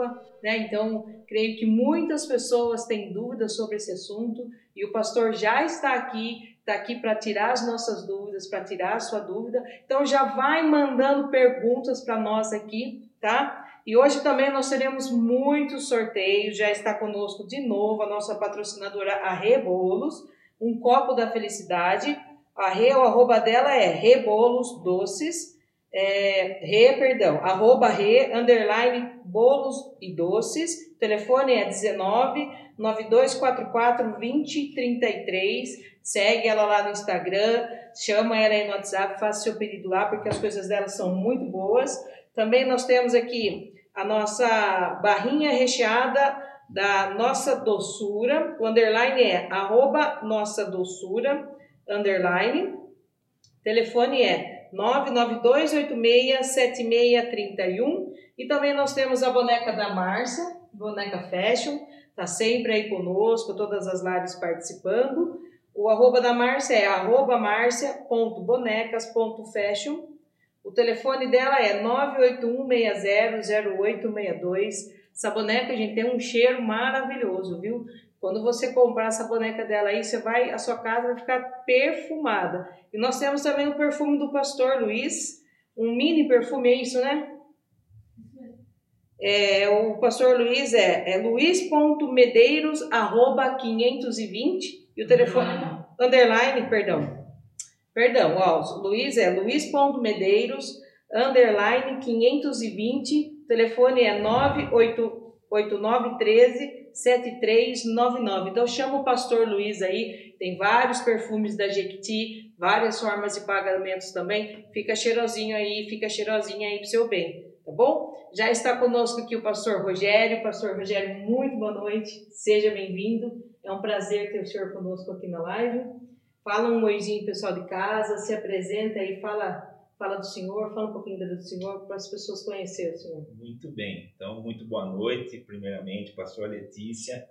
Páscoa, né? Então, creio que muitas pessoas têm dúvidas sobre esse assunto e o pastor já está aqui, está aqui para tirar as nossas dúvidas, para tirar a sua dúvida. Então, já vai mandando perguntas para nós aqui, tá? E hoje também nós teremos muitos sorteios. Já está conosco de novo a nossa patrocinadora a Rebolos, um copo da felicidade. A Re, o arroba dela é Rebolos Doces é, re, perdão, arroba re, underline, bolos e doces. O telefone é 19 9244 2033. Segue ela lá no Instagram, chama ela aí no WhatsApp, faça seu pedido lá, porque as coisas dela são muito boas. Também nós temos aqui a nossa barrinha recheada da nossa doçura. O underline é arroba nossa doçura, underline. Telefone é 992867631. E também nós temos a boneca da Márcia, boneca Fashion, tá sempre aí conosco, todas as lives participando. O arroba da Márcia é arroba marcia.bonecas.fashion. O telefone dela é 981600862. Essa boneca, gente, tem um cheiro maravilhoso, viu? Quando você comprar essa boneca dela aí, você vai, a sua casa vai ficar perfumada. E nós temos também o perfume do Pastor Luiz, um mini perfume, é isso, né? É, o Pastor Luiz é, é luiz.medeiros, arroba 520, e o telefone, underline, underline perdão. Perdão, ó, Luiz é luiz.medeiros, underline 520, telefone é 98913 7399. Então chama o pastor Luiz aí, tem vários perfumes da Jequiti, várias formas de pagamentos também. Fica cheirosinho aí, fica cheirosinha aí pro seu bem, tá bom? Já está conosco aqui o pastor Rogério. Pastor Rogério, muito boa noite. Seja bem-vindo. É um prazer ter o senhor conosco aqui na live. Fala um oizinho pessoal de casa, se apresenta aí, fala fala do Senhor, fala um pouquinho do Senhor para as pessoas conhecerem o Senhor. Muito bem, então muito boa noite, primeiramente, pastor Letícia.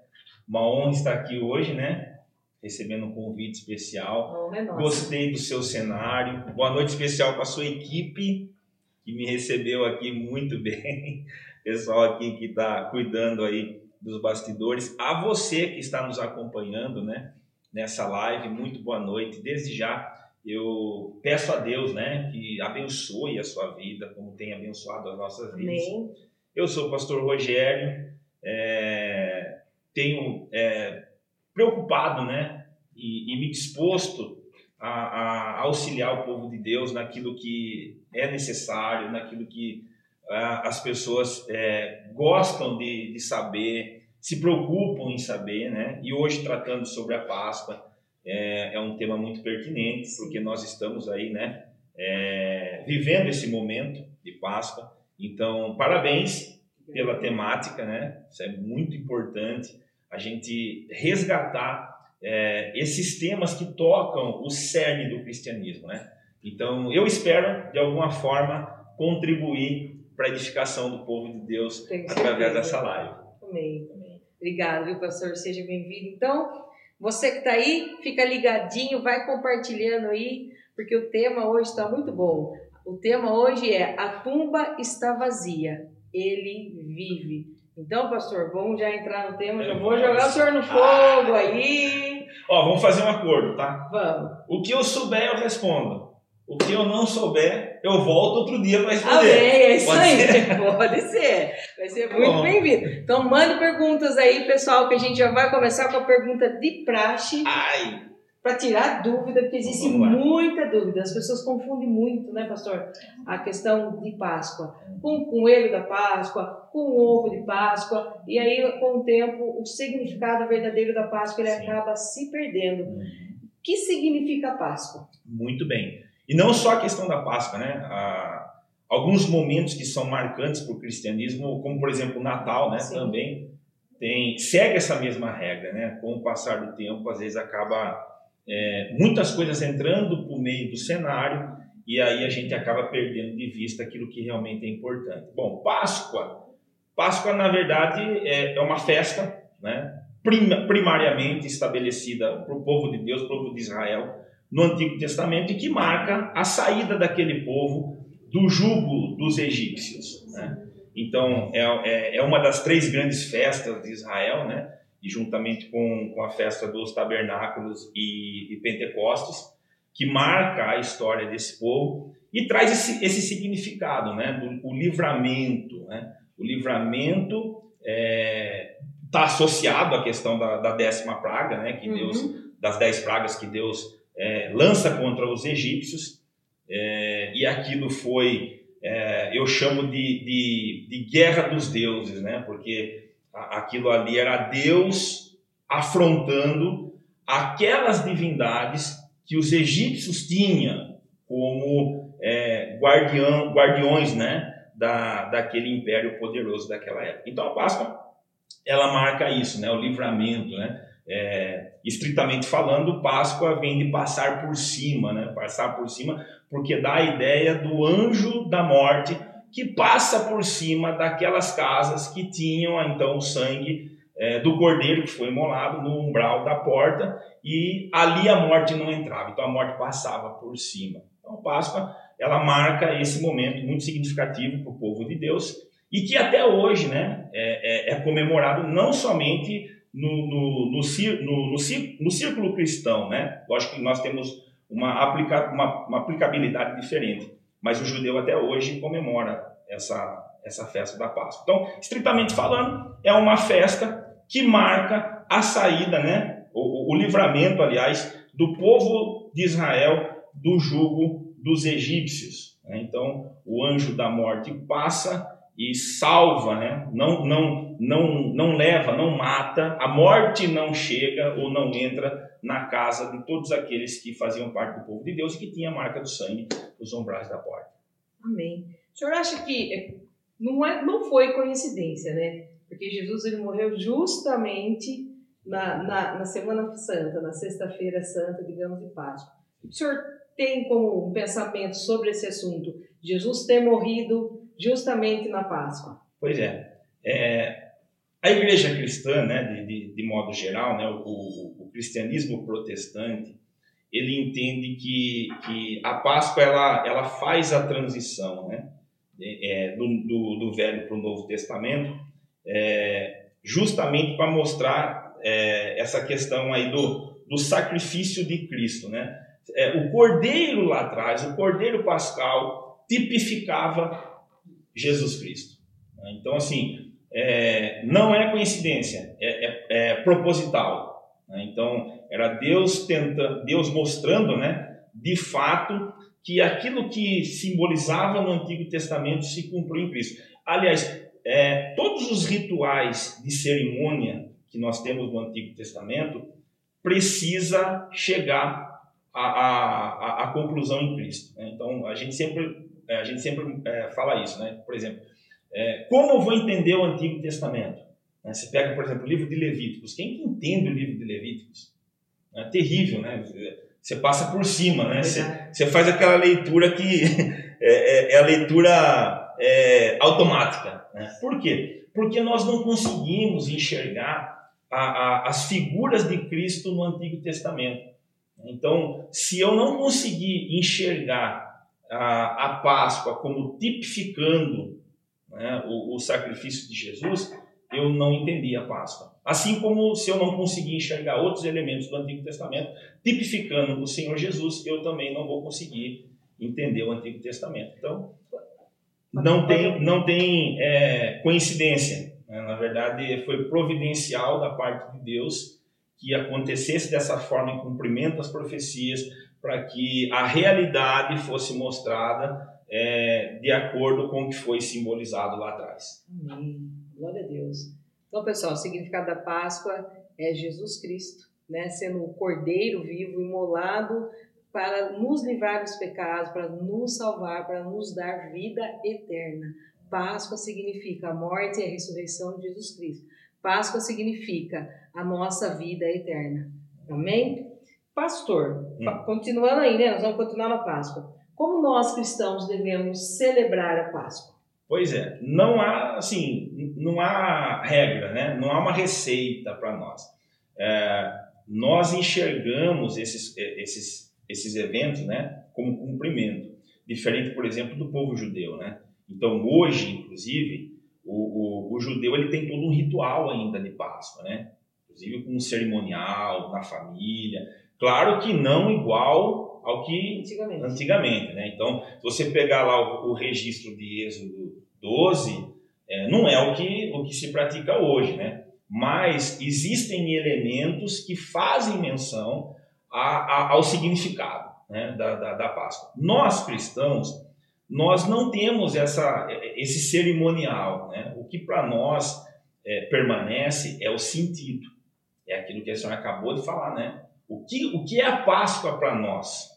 Uma honra estar aqui hoje, né? Recebendo um convite especial. É Gostei do seu cenário. Boa noite especial para a sua equipe, que me recebeu aqui muito bem. Pessoal aqui que está cuidando aí dos bastidores. A você que está nos acompanhando, né? Nessa live, muito boa noite. Desde já eu peço a Deus, né, que abençoe a sua vida, como tem abençoado as nossas vidas. Amém. Eu sou o pastor Rogério, é, tenho é, preocupado, né, e, e me disposto a, a, auxiliar o povo de Deus naquilo que é necessário, naquilo que a, as pessoas é, gostam de, de saber, se preocupam em saber, né? E hoje tratando sobre a Páscoa, é, é um tema muito pertinente, porque nós estamos aí, né, é, vivendo esse momento de Páscoa. Então, parabéns pela temática, né? Isso é muito importante a gente resgatar é, esses temas que tocam o cerne do cristianismo, né? Então, eu espero, de alguma forma, contribuir para a edificação do povo de Deus através dessa live. Amém. Amém. Obrigado, viu, pastor? Seja bem-vindo. Então, você que está aí, fica ligadinho, vai compartilhando aí, porque o tema hoje está muito bom. O tema hoje é A tumba está vazia, ele vive. Então, pastor, vamos já entrar no tema, já vou jogar o senhor no fogo aí. Ó, vamos fazer um acordo, tá? Vamos. O que eu souber, eu respondo. O que eu não souber, eu volto outro dia para responder. Amém, é isso Pode aí. Ser? Pode ser. Vai ser muito bem-vindo. Então, mande perguntas aí, pessoal, que a gente já vai começar com a pergunta de praxe. Ai! Para tirar dúvida, porque existe muita dúvida. As pessoas confundem muito, né, pastor? A questão de Páscoa. Com o coelho da Páscoa, com o ovo de Páscoa. E aí, com o tempo, o significado verdadeiro da Páscoa ele acaba se perdendo. O que significa Páscoa? Muito bem. E não só a questão da Páscoa, né? Há alguns momentos que são marcantes para o cristianismo, como por exemplo o Natal, né? Sim. Também tem segue essa mesma regra, né? Com o passar do tempo, às vezes acaba é, muitas coisas entrando por meio do cenário e aí a gente acaba perdendo de vista aquilo que realmente é importante. Bom, Páscoa, Páscoa na verdade é, é uma festa, né? primariamente estabelecida para o povo de Deus, para o povo de Israel no Antigo Testamento e que marca a saída daquele povo do jugo dos egípcios. Né? Então, é, é, é, uma das três grandes festas de Israel, né? E juntamente com, com a festa dos tabernáculos e, e Pentecostes, que marca a história desse povo e traz esse, esse significado, né? Do, o livramento, né? O livramento está é, tá associado à questão da, da, décima praga, né? Que uhum. Deus, das dez pragas que Deus é, lança contra os egípcios, é, e aquilo foi é, eu chamo de, de, de, guerra dos deuses, né? Porque aquilo ali era Deus afrontando aquelas divindades que os egípcios tinham como é, guardião, guardiões, né? Da, daquele império poderoso daquela época. Então a Páscoa ela marca isso, né? O livramento, né? É, estritamente falando, Páscoa vem de passar por cima, né? Passar por cima, porque dá a ideia do anjo da morte que passa por cima daquelas casas que tinham então o sangue é, do cordeiro que foi imolado no umbral da porta e ali a morte não entrava, então a morte passava por cima. Então, Páscoa ela marca esse momento muito significativo para o povo de Deus e que até hoje, né, é, é, é comemorado não somente no, no, no, no, círculo cristão, né? Lógico que nós temos uma, aplica, uma, uma aplicabilidade diferente, mas o judeu até hoje comemora essa, essa festa da Páscoa. Então, estritamente falando, é uma festa que marca a saída, né? o, o livramento, aliás, do povo de Israel do jugo dos egípcios. Né? Então, o anjo da morte passa e salva, né? não, não, não, não leva, não mata, a morte não chega ou não entra na casa de todos aqueles que faziam parte do povo de Deus e que tinha a marca do sangue nos umbrais da porta. Amém. O senhor acha que é, não, é, não foi coincidência, né? Porque Jesus ele morreu justamente na, na, na Semana Santa, na Sexta-feira Santa, digamos, de Páscoa. O senhor tem como um pensamento sobre esse assunto? Jesus ter morrido justamente na Páscoa. Pois é. é a igreja cristã, né, de, de, de modo geral, né, o, o, o, cristianismo protestante, ele entende que, que a Páscoa ela, ela faz a transição né, é, do, do, do Velho para o Novo Testamento, é, justamente para mostrar é, essa questão aí do, do sacrifício de Cristo. Né? É, o cordeiro lá atrás, o cordeiro pascal, tipificava Jesus Cristo. Então, assim, é, não é coincidência, é, é, é proposital. Né? Então, era Deus tenta, Deus mostrando, né, de fato, que aquilo que simbolizava no Antigo Testamento se cumpriu em Cristo. Aliás, é, todos os rituais de cerimônia que nós temos no Antigo Testamento precisa chegar à, à, à conclusão em Cristo. Né? Então, a gente sempre é, a gente sempre é, fala isso, né? Por exemplo, é, como eu vou entender o Antigo Testamento? Né? Você pega, por exemplo, o livro de Levíticos. Quem que entende o livro de Levíticos? É terrível, né? Você passa por cima, né? Você, você faz aquela leitura que é, é, é a leitura automática. Né? Por quê? Porque nós não conseguimos enxergar a, a, as figuras de Cristo no Antigo Testamento. Então, se eu não conseguir enxergar a, a Páscoa como tipificando né, o, o, sacrifício de Jesus, eu não entendi a Páscoa. Assim como se eu não conseguir enxergar outros elementos do Antigo Testamento tipificando o Senhor Jesus, eu também não vou conseguir entender o Antigo Testamento. Então, não tem, não tem é, coincidência. Né? Na verdade, foi providencial da parte de Deus que acontecesse dessa forma em cumprimento às profecias, para que a realidade fosse mostrada é, de acordo com o que foi simbolizado lá atrás. Amém. Glória a Deus. Então, pessoal, o significado da Páscoa é Jesus Cristo, né, sendo o Cordeiro vivo, imolado para nos livrar dos pecados, para nos salvar, para nos dar vida eterna. Páscoa significa a morte e a ressurreição de Jesus Cristo. Páscoa significa a nossa vida eterna. Amém? Pastor, hum. continuando aí, né? Nós vamos continuar na Páscoa. Como nós cristãos devemos celebrar a Páscoa? Pois é, não há assim, não há regra, né? Não há uma receita para nós. É, nós enxergamos esses, esses, esses eventos, né, como cumprimento, diferente, por exemplo, do povo judeu, né? Então hoje, inclusive, o, o, o, judeu ele tem todo um ritual ainda de Páscoa, né? Inclusive com um cerimonial na família. Claro que não igual ao que antigamente, antigamente né? Então, se você pegar lá o, o registro de Êxodo 12, é, não é o que, o que se pratica hoje, né? Mas existem elementos que fazem menção a, a, ao significado né, da, da, da Páscoa. Nós cristãos, nós não temos essa, esse cerimonial. Né? O que para nós é, permanece é o sentido. É aquilo que a senhora acabou de falar, né? O que, o que é a Páscoa para nós?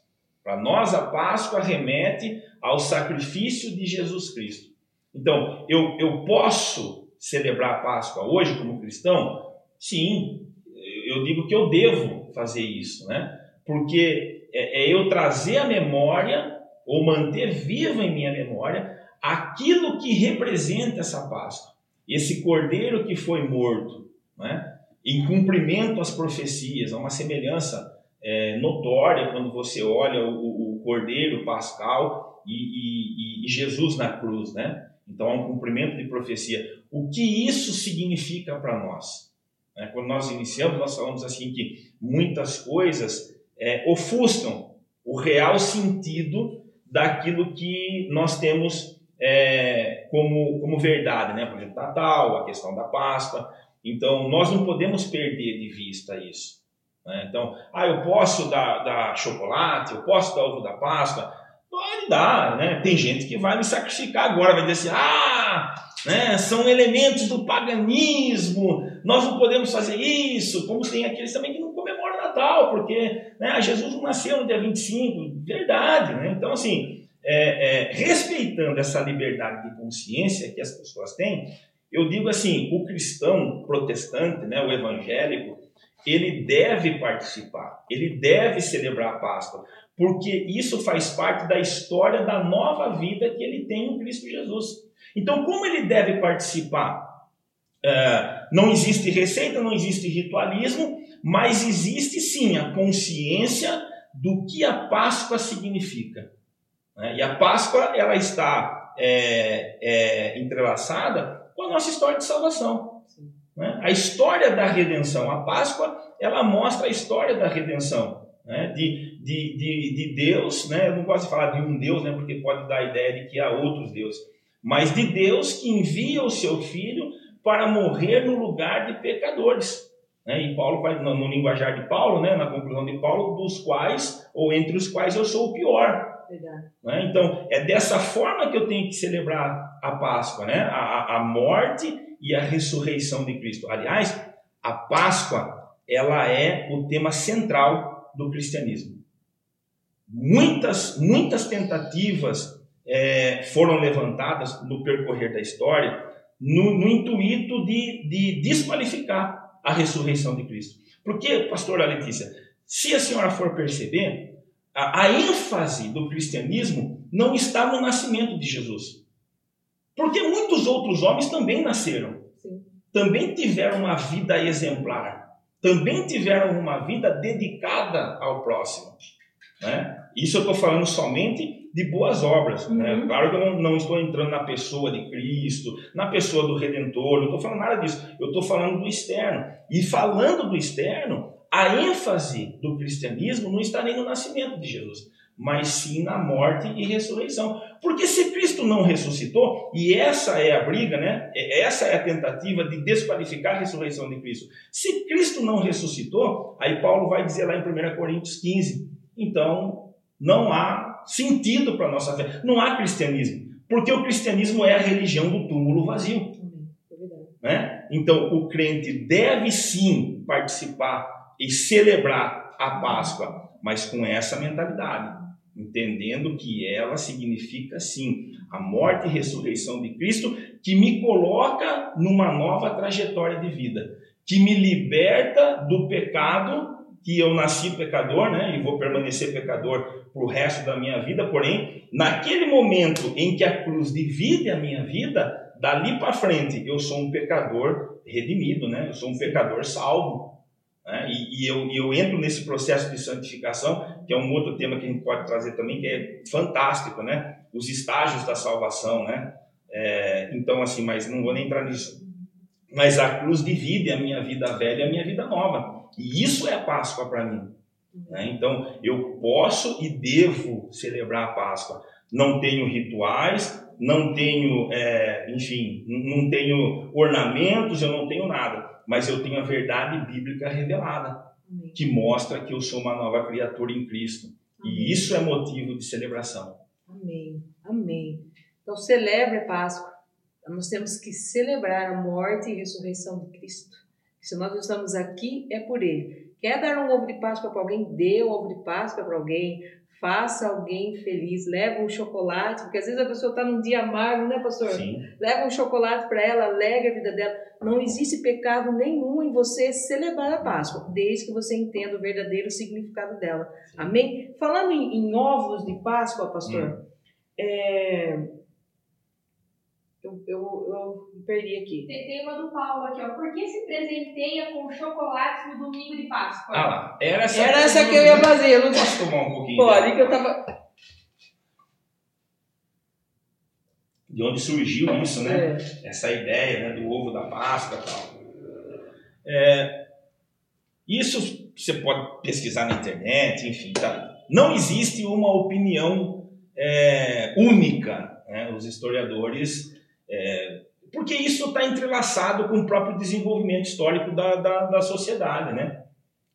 Para nós, a Páscoa remete ao sacrifício de Jesus Cristo. Então, eu, eu posso celebrar a Páscoa hoje como cristão? Sim, eu digo que eu devo fazer isso, né? Porque é, é eu trazer a memória ou manter viva em minha memória aquilo que representa essa Páscoa. Esse cordeiro que foi morto, né? Em cumprimento às profecias, há uma semelhança é, notória quando você olha o, o cordeiro pascal e, e, e, Jesus na cruz, né? Então há um cumprimento de profecia. O que isso significa para nós? É, quando nós iniciamos, nós falamos assim que muitas coisas é, ofuscam o real sentido daquilo que nós temos é, como, como verdade, né? Por exemplo, Natal, a questão da Páscoa. Então, nós não podemos perder de vista isso. Né? Então, ah, eu posso dar, dar chocolate, eu posso dar ovo da Páscoa. Pode dar, né? Tem gente que vai me sacrificar agora, vai dizer assim, ah, né? são elementos do paganismo, nós não podemos fazer isso, como tem aqueles também que não comemoram Natal, porque né, Jesus não nasceu no dia 25, verdade, né? Então, assim, é, é, respeitando essa liberdade de consciência que as pessoas têm, eu digo assim, o cristão protestante, né, o evangélico, ele deve participar, ele deve celebrar a Páscoa, porque isso faz parte da história da nova vida que ele tem em Cristo Jesus. Então, como ele deve participar? É, não existe receita, não existe ritualismo, mas existe sim a consciência do que a Páscoa significa. Né? E a Páscoa ela está é, é, entrelaçada com a nossa história de salvação. Né? A história da redenção. A Páscoa ela mostra a história da redenção. Né? De, de, de, de Deus, né? eu não gosto de falar de um Deus, né? porque pode dar a ideia de que há outros deuses, mas de Deus que envia o seu Filho para morrer no lugar de pecadores. Né? E Paulo no, no, linguajar de Paulo, né? na conclusão de Paulo, dos quais, ou entre os quais eu sou o pior. Né? Então, é dessa forma que eu tenho que celebrar a Páscoa, né? a, a morte e a ressurreição de Cristo. Aliás, a Páscoa ela é o tema central do cristianismo. Muitas, muitas tentativas é, foram levantadas no percorrer da história no, no intuito de, de desqualificar a ressurreição de Cristo. Porque, pastora Letícia, se a senhora for perceber, a, a ênfase do cristianismo não está no nascimento de Jesus. Porque muitos outros homens também nasceram, Sim. também tiveram uma vida exemplar, também tiveram uma vida dedicada ao próximo. Né? Isso eu estou falando somente de boas obras. Né? Uhum. Né? Claro que eu não, não, estou entrando na pessoa de Cristo, na pessoa do Redentor, não estou falando nada disso. Eu estou falando do externo. E falando do externo, a ênfase do cristianismo não está nem no nascimento de Jesus, mas sim na morte e ressurreição. Porque se Cristo não ressuscitou, e essa é a briga, né? Essa é a tentativa de desqualificar a ressurreição de Cristo. Se Cristo não ressuscitou, aí Paulo vai dizer lá em 1 Coríntios 15, então não há sentido para a nossa fé. Não há cristianismo, porque o cristianismo é a religião do túmulo vazio. Né? Então, o crente deve sim participar e celebrar a Páscoa, mas com essa mentalidade, entendendo que ela significa sim a morte e ressurreição de Cristo, que me coloca numa nova trajetória de vida, que me liberta do pecado que eu nasci pecador, né, e vou permanecer pecador para o resto da minha vida, porém, naquele momento em que a cruz divide a minha vida, dali para frente eu sou um pecador redimido, né, eu sou um pecador salvo. Né, e, e eu, eu entro nesse processo de santificação, que é um outro tema que a gente pode trazer também, que é fantástico, né, os estágios da salvação, né, É, então, assim, mas não vou nem entrar nisso. Mas a cruz divide a minha vida velha e a minha vida nova. E isso é a Páscoa para mim. Né? Então, eu posso e devo celebrar a Páscoa. Não tenho rituais, não tenho, é, enfim, não tenho ornamentos, eu não tenho nada. Mas eu tenho a verdade bíblica revelada, que mostra que eu sou uma nova criatura em Cristo. E isso é motivo de celebração. Amém. Amém. Então, celebre a Páscoa. Nós temos que celebrar a morte e ressurreição de Cristo. Se nós estamos aqui, é por Ele. Quer dar um ovo de Páscoa para alguém? Dê um ovo de Páscoa para alguém. Faça alguém feliz. Leva um chocolate, porque às vezes a pessoa está num dia amargo, né, pastor? Sim. Leva um chocolate para ela, alegre a vida dela. Não existe pecado nenhum em você celebrar a Páscoa, desde que você entenda o verdadeiro significado dela. Amém? Falando em, em ovos de Páscoa, pastor, hum. é, eu, eu, eu perdi aqui. Tem, tem uma do Paulo aqui, ó. Por que se presenteia com chocolate no domingo de Páscoa? Ah lá, era essa, era essa que eu ia fazer. Eu não... Posso tomar um pouquinho? Pode, que eu tava. De onde surgiu isso, né? É. Essa ideia né, do ovo da Páscoa e tal. É, isso você pode pesquisar na internet, enfim, tá? Não existe uma opinião é, única. Né? Os historiadores é, porque isso está entrelaçado com o próprio desenvolvimento histórico da, da, da sociedade, né?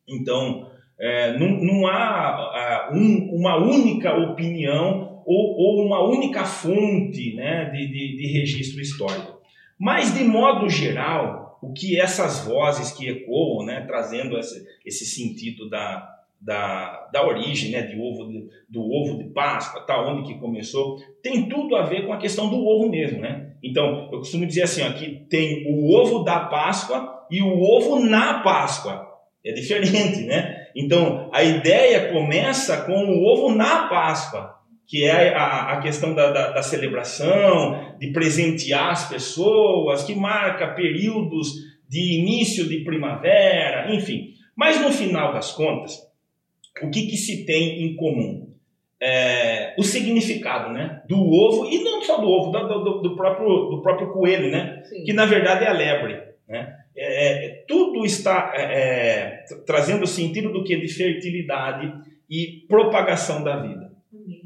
Então, é, não, não há um, uma única opinião ou, ou, uma única fonte né, de, de, de registro histórico. Mas, de modo geral, o que essas vozes que ecoam, né, trazendo esse, esse sentido da, da, da origem, né, de ovo de, do ovo de Páscoa, tá, onde que começou, tem tudo a ver com a questão do ovo mesmo, né? Então, eu costumo dizer assim, ó, que tem o ovo da Páscoa e o ovo na Páscoa. É diferente, né? Então, a ideia começa com o ovo na Páscoa, que é a, a questão da, da, da celebração, de presentear as pessoas, que marca períodos de início de primavera, enfim. Mas no final das contas, o que, que se tem em comum? É, o significado né, do ovo, e não só do ovo, do, do, do próprio, do próprio coelho, né, que na verdade é a lebre. Né? É, é tudo está é, é, trazendo o sentido do que? De fertilidade e propagação da vida.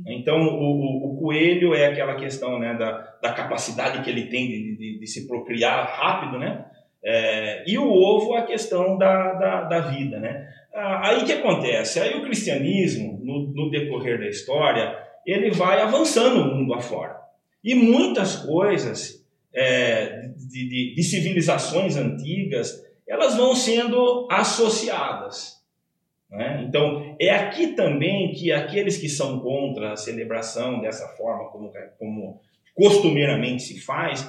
Então, o, o, o, coelho é aquela questão né, da, da capacidade que ele tem de, de, de se procriar rápido, né? É, e o ovo, a questão da, da, da vida, né? Ah, aí que acontece? Aí o cristianismo, no, no decorrer da história, ele vai avançando o mundo afora. E muitas coisas é, de, de, de, civilizações antigas, elas vão sendo associadas. Né? Então, é aqui também que aqueles que são contra a celebração dessa forma, como, como costumeiramente se faz,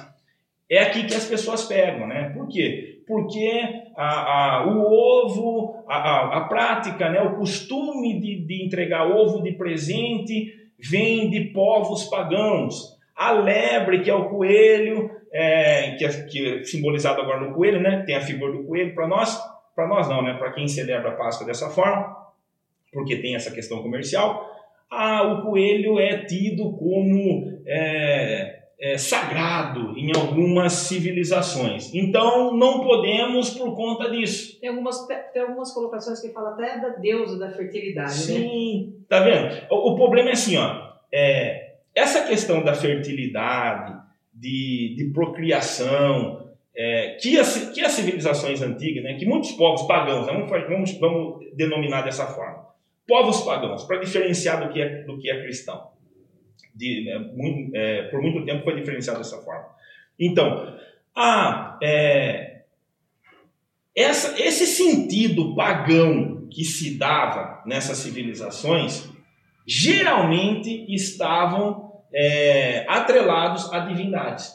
é aqui que as pessoas pegam. Né? Por quê? Porque a, a, o ovo, a, a, prática, né, o costume de, de entregar ovo de presente vem de povos pagãos. A lebre, que é o coelho, é, que, é, que é simbolizado agora no coelho, né, tem a figura do coelho para nós, para nós não, né, para quem celebra a Páscoa dessa forma, porque tem essa questão comercial. O coelho é tido como é, é, sagrado em algumas civilizações. Então não podemos por conta disso. Tem algumas, tem algumas colocações que falam até da deusa da fertilidade. Né? Sim, né? tá vendo? O, o, problema é assim, ó, é, essa questão da fertilidade, de, de procriação, é, que, as, que as civilizações antigas, né, que muitos povos pagãos, vamos, vamos, vamos denominar dessa forma, povos pagãos, para diferenciar do que é, do que é cristão de, né, muito, é, por muito tempo foi diferenciado dessa forma. Então, a, é, essa, esse sentido pagão que se dava nessas civilizações geralmente estavam é, atrelados a divindades.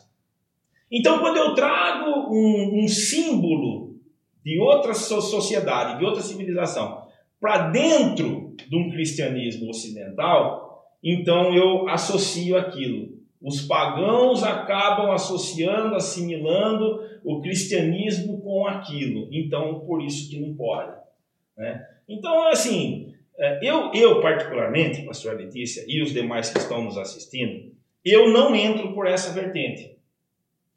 Então, quando eu trago um, um símbolo de outra sociedade, de outra civilização, para dentro de um cristianismo ocidental, então eu associo aquilo. Os pagãos acabam associando, assimilando o cristianismo com aquilo. Então, por isso que não pode. Né? Então, assim, é, eu, eu particularmente, pastor Letícia, e os demais que estão nos assistindo, eu não entro por essa vertente.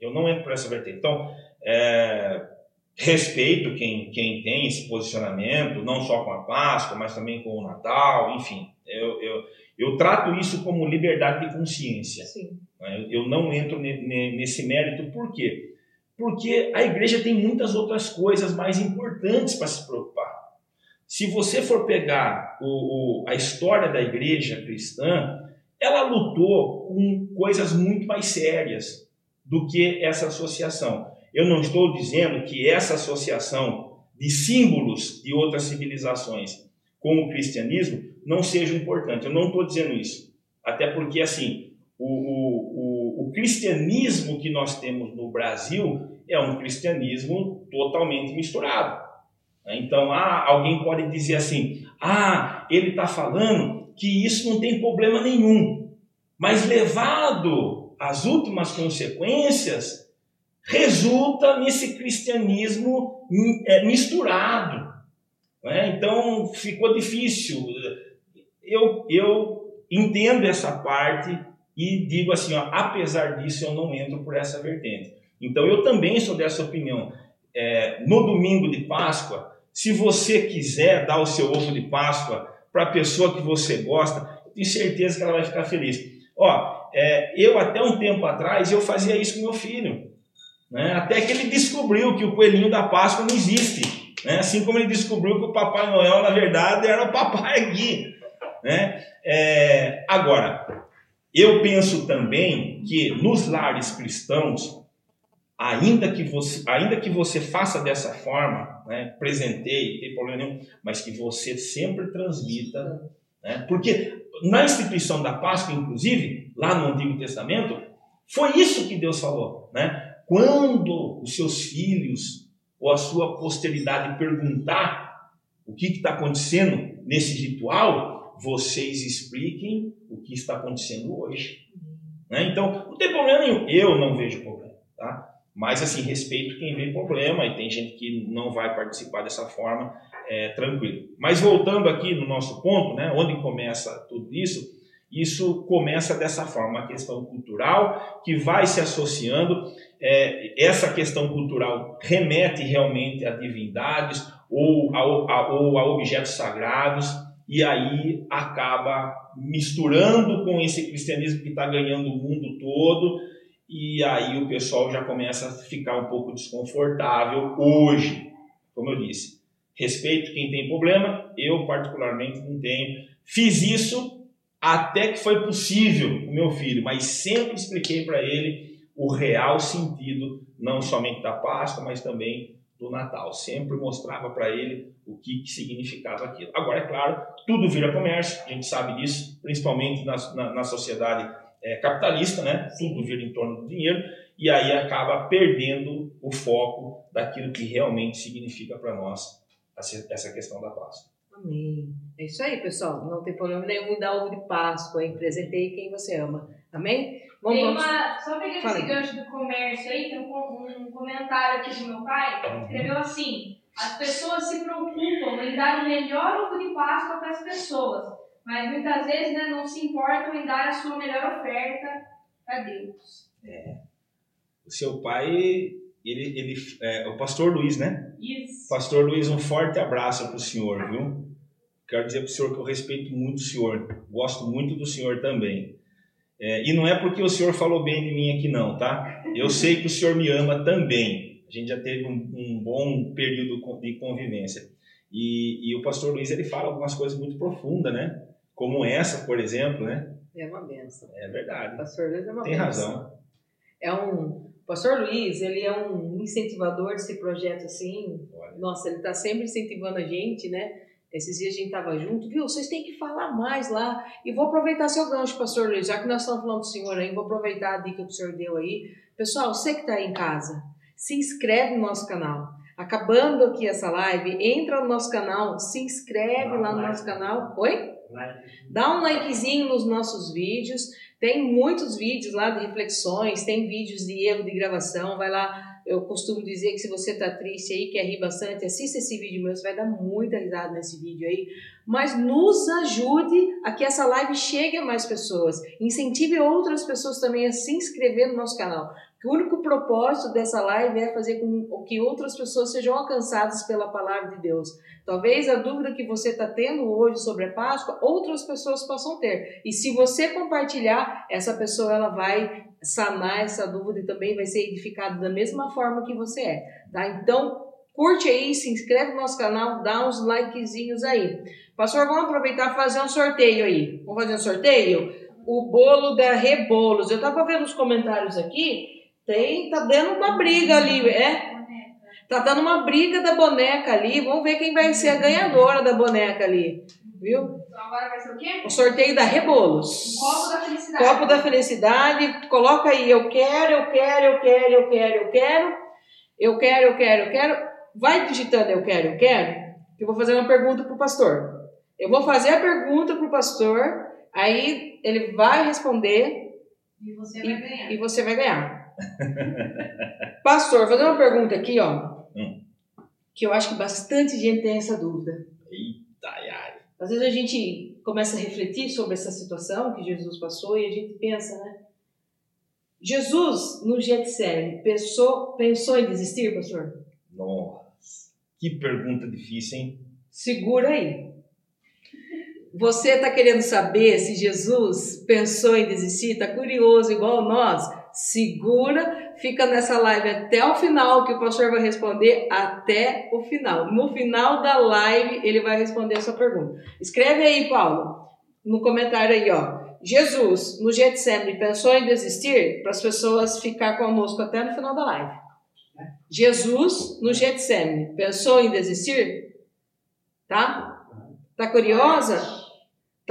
Eu não entro por essa vertente. Então, é, respeito quem, quem tem esse posicionamento, não só com a Páscoa, mas também com o Natal, enfim. Eu, eu, eu trato isso como liberdade de consciência. Sim. Né? Eu não entro nesse mérito, por quê? Porque a igreja tem muitas outras coisas mais importantes para se preocupar. Se você for pegar o, o, a história da igreja cristã, ela lutou com coisas muito mais sérias do que essa associação. Eu não estou dizendo que essa associação de símbolos de outras civilizações com o cristianismo não seja importante. Eu não estou dizendo isso. Até porque, assim, o, o, o, o cristianismo que nós temos no Brasil é um cristianismo totalmente misturado. Então, ah, alguém pode dizer assim: ah, ele está falando que isso não tem problema nenhum, mas levado às últimas consequências, resulta nesse cristianismo é, misturado. Né? Então, ficou difícil. Eu, eu entendo essa parte e digo assim: ó, apesar disso, eu não entro por essa vertente. Então, eu também sou dessa opinião. É, no domingo de Páscoa, se você quiser dar o seu ovo de Páscoa para a pessoa que você gosta, tenho certeza que ela vai ficar feliz. Ó, é, eu até um tempo atrás eu fazia isso com meu filho, né? até que ele descobriu que o coelhinho da Páscoa não existe, né? assim como ele descobriu que o Papai Noel na verdade era o papai aqui, né? É, agora, eu penso também que nos lares cristãos ainda que você, ainda que você faça dessa forma, né, presenteie, não tem problema nenhum, mas que você sempre transmita, né, porque na instituição da Páscoa, inclusive, lá no Antigo Testamento, foi isso que Deus falou, né? Quando os seus filhos ou a sua posteridade perguntar o que está acontecendo nesse ritual, vocês expliquem o que está acontecendo hoje. Né? Então, não tem problema nenhum. Eu não vejo problema. Tá? Mas, assim, respeito quem vê problema e tem gente que não vai participar dessa forma, é, tranquilo. Mas voltando aqui no nosso ponto, né, onde começa tudo isso, isso começa dessa forma, uma questão cultural que vai se associando. É, essa questão cultural remete realmente a divindades ou a, a, ou a objetos sagrados, e aí acaba misturando com esse cristianismo que está ganhando o mundo todo e aí o pessoal já começa a ficar um pouco desconfortável hoje, como eu disse. Respeito quem tem problema, eu particularmente não tenho. Fiz isso até que foi possível com meu filho, mas sempre expliquei para ele o real sentido, não somente da Páscoa, mas também do Natal. Sempre mostrava para ele o que, que, significava aquilo. Agora, é claro, tudo vira comércio, a gente sabe disso, principalmente na, na, na sociedade é, capitalista, né? Tudo vira em torno do dinheiro e aí acaba perdendo o foco daquilo que realmente significa para nós essa questão da Páscoa. Amém. É isso aí, pessoal. Não tem problema nenhum dar ovo de Páscoa, hein? Presenteie quem você ama. Amém? Vamos, tem uma, só pegando esse gancho do comércio aí, tem um, um comentário aqui do meu pai, escreveu assim, as pessoas se preocupam em dar o melhor ovo de Páscoa para as pessoas, mas muitas vezes né, não se importam em dar a sua melhor oferta a Deus. É. O seu pai, ele, ele, é, o pastor Luiz, né? Isso. Pastor Luiz, um forte abraço para o senhor, viu? Quero dizer para o senhor que eu respeito muito o senhor, gosto muito do senhor também. É, e não é porque o senhor falou bem de mim aqui, não, tá? Eu sei que o senhor me ama também. A gente já teve um, um bom período de convivência. E, e, o pastor Luiz ele fala algumas coisas muito profundas, né? como essa, por exemplo, né? É uma benção. É verdade. O pastor Luiz é uma Tem razão. É um, o pastor Luiz, ele é um incentivador desse projeto assim. Olha. Nossa, ele está sempre incentivando a gente, né? Esses dias a gente estava junto, viu? Vocês têm que falar mais lá. E vou aproveitar seu gancho, pastor Luiz, já que nós estamos falando do senhor aí, vou aproveitar a dica que o senhor deu aí. Pessoal, você que está aí em casa, se inscreve no nosso canal. Acabando aqui essa live, entra no nosso canal, se inscreve lá no nosso canal. Oi? Dá um likezinho nos nossos vídeos. Tem muitos vídeos lá de reflexões, tem vídeos de erro de gravação. Vai lá. Eu costumo dizer que se você tá triste aí, quer rir bastante, assista esse vídeo meu, você vai dar muita risada nesse vídeo aí. Mas nos ajude a que essa live chegue a mais pessoas. Incentive outras pessoas também a se inscrever no nosso canal. Que o único propósito dessa live é fazer com que outras pessoas sejam alcançadas pela palavra de Deus. Talvez a dúvida que você está tendo hoje sobre a Páscoa, outras pessoas possam ter. E se você compartilhar, essa pessoa ela vai sanar essa dúvida e também vai ser edificada da mesma forma que você é. Tá? Então, curte aí, se inscreve no nosso canal, dá uns likezinhos aí. Pastor, vamos aproveitar e fazer um sorteio aí. Vamos fazer um sorteio? O bolo da Rebolos. Eu estava vendo os comentários aqui tem, tá dando uma briga ali, é? Tá dando uma briga da boneca ali. Vamos ver quem vai ser a ganhadora da boneca ali. Viu? Então agora vai ser o quê? O sorteio da Rebolos. Copo da felicidade. Copo da felicidade. Coloca aí, eu quero, eu quero, eu quero, eu quero, eu quero. Eu quero, eu quero, eu quero. Vai digitando eu quero, eu quero. Que eu vou fazer uma pergunta pro pastor. Eu vou fazer a pergunta pro pastor, aí ele vai responder. E você vai ganhar. E você vai ganhar. Pastor, vou fazer uma pergunta aqui, ó. Hum. Que eu acho que bastante gente tem essa dúvida. Eita, ai. Às vezes a gente começa a refletir sobre essa situação que Jesus passou e a gente pensa, né? Jesus, no Getsemane, pensou, pensou em desistir, pastor? Nossa, que pergunta difícil, hein? Segura aí. Você está querendo saber se Jesus pensou em desistir? Está curioso igual nós? Segura, fica nessa live até o final, que o pastor vai responder até o final. No final da live, ele vai responder a sua pergunta. Escreve aí, Paulo, no comentário aí, ó. Jesus, no Getsemane, pensou em desistir para as pessoas ficar conosco até no final da live. Jesus, no Getsemane, pensou em desistir? Tá? Tá curiosa?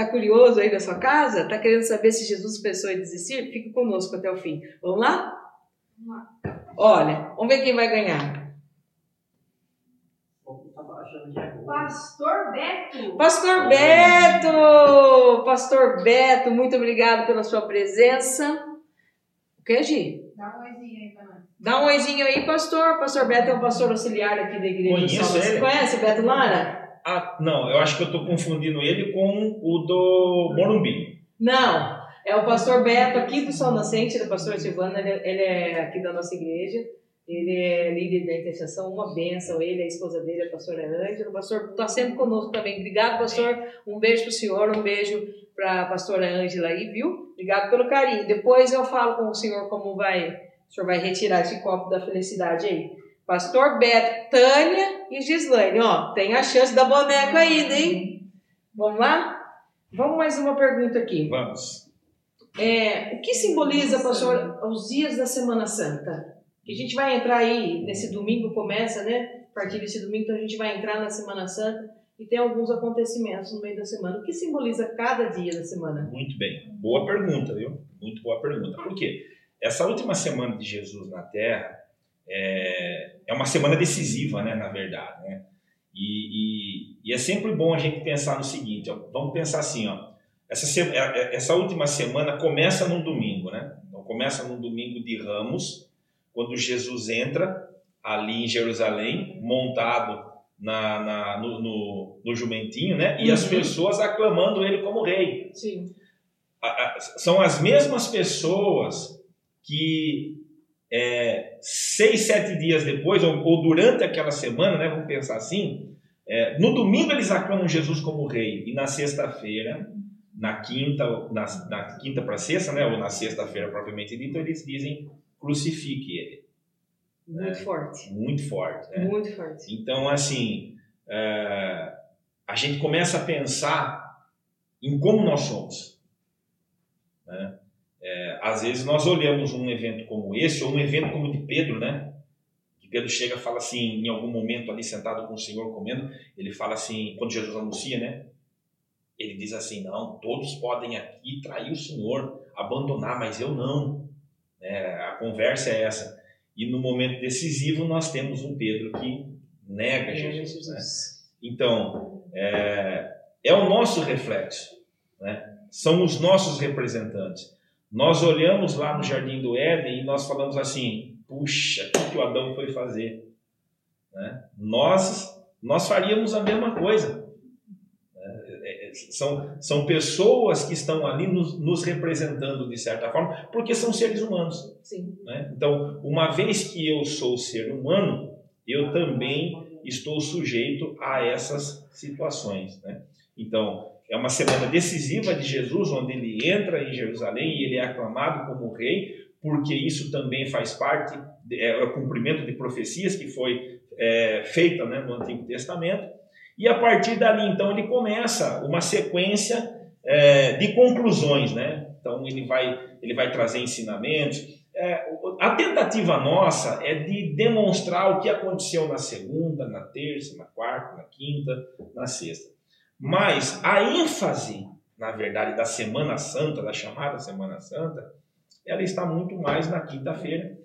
Está curioso aí da sua casa? Está querendo saber se Jesus pensou em desistir? Fique conosco até o fim. Vamos lá? Vamos lá. Olha, vamos ver quem vai ganhar. Pastor Beto. Pastor Beto! Pastor Beto, muito obrigado pela sua presença. O que, Gi? Dá um oizinho aí nós. Dá um oizinho aí, pastor. Pastor Beto é o pastor auxiliar aqui da igreja. Conheço ele. Você conhece Beto Lara? Ah, não, eu acho que eu estou confundindo ele com o do Morumbi. Não, é o pastor Beto aqui do Sol Nascente, do pastor Silvano, ele, ele é aqui da nossa igreja. Ele é líder da intercessão, uma bênção. Ele, a esposa dele, a pastora Ângela. O pastor está sempre conosco também. Obrigado, pastor. Um beijo para o senhor, um beijo para a pastora Ângela aí, viu? Obrigado pelo carinho. Depois eu falo com o senhor como vai, o senhor vai retirar esse copo da felicidade aí. Pastor Beto, Tânia e Gislaine. Ó, tem a chance da boneca ainda, hein? Vamos lá? Vamos mais uma pergunta aqui. Vamos. É, o que simboliza, pastor, os dias da Semana Santa? Que a gente vai entrar aí, nesse domingo começa, né? A partir desse domingo, então a gente vai entrar na Semana Santa e tem alguns acontecimentos no meio da semana. O que simboliza cada dia da semana? Muito bem. Boa pergunta, viu? Muito boa pergunta. Por quê? Essa última semana de Jesus na Terra, é, é uma semana decisiva, né, na verdade. Né? E, e, e, é sempre bom a gente pensar no seguinte: ó, vamos pensar assim, ó, essa, é, é, essa última semana começa num domingo, né? Então, começa num domingo de Ramos, quando Jesus entra ali em Jerusalém, montado na, na no, no, no, jumentinho, né? E uhum. as pessoas aclamando ele como rei. Sim. A, a, são as mesmas pessoas que é, seis, sete dias depois, ou, ou, durante aquela semana, né, vamos pensar assim, é, no domingo eles aclamam Jesus como rei, e na sexta-feira, na quinta, na, na quinta para sexta, né, ou na sexta-feira propriamente dito, eles dizem crucifique ele. Muito né? forte. Muito forte. Né? Muito forte. Então, assim, é, a gente começa a pensar em como nós somos. Né? É, às vezes nós olhamos um evento como esse, ou um evento como o de Pedro, né? Que Pedro chega e fala assim, em algum momento ali sentado com o Senhor comendo, ele fala assim, quando Jesus anuncia, né? Ele diz assim: Não, todos podem aqui trair o Senhor, abandonar, mas eu não. É, a conversa é essa. E no momento decisivo nós temos um Pedro que nega Jesus. Né? Então, é, é o nosso reflexo, né? são os nossos representantes. Nós olhamos lá no Jardim do Éden e nós falamos assim: puxa, o que o Adão foi fazer? Né? Nós, nós faríamos a mesma coisa. É, é, são, são pessoas que estão ali nos, nos, representando de certa forma, porque são seres humanos. Né? Então, uma vez que eu sou ser humano, eu também estou sujeito a essas situações. Né? Então, é uma semana decisiva de Jesus, onde ele entra em Jerusalém e ele é aclamado como rei, porque isso também faz parte, é o cumprimento de profecias que foi é, feita né, no Antigo Testamento. E a partir dali, então, ele começa uma sequência é, de conclusões, né? Então, ele vai, ele vai trazer ensinamentos. É, a tentativa nossa é de demonstrar o que aconteceu na segunda, na terça, na quarta, na quinta, na sexta. Mas a ênfase, na verdade, da Semana Santa, da chamada Semana Santa, ela está muito mais na quinta-feira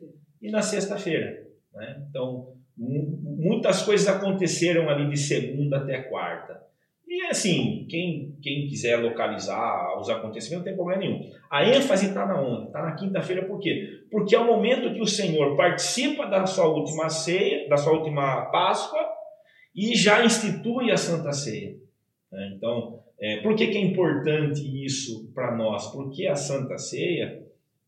e na sexta-feira. Né? Então, muitas coisas aconteceram ali de segunda até quarta. E assim, quem, quem quiser localizar os acontecimentos não tem problema nenhum. A ênfase está na onde? Está na quinta-feira, por quê? Porque é o momento que o Senhor participa da sua última ceia, da sua última Páscoa, e já institui a Santa Ceia. Né? Então, é, por que, que é importante isso para nós? Porque a Santa Ceia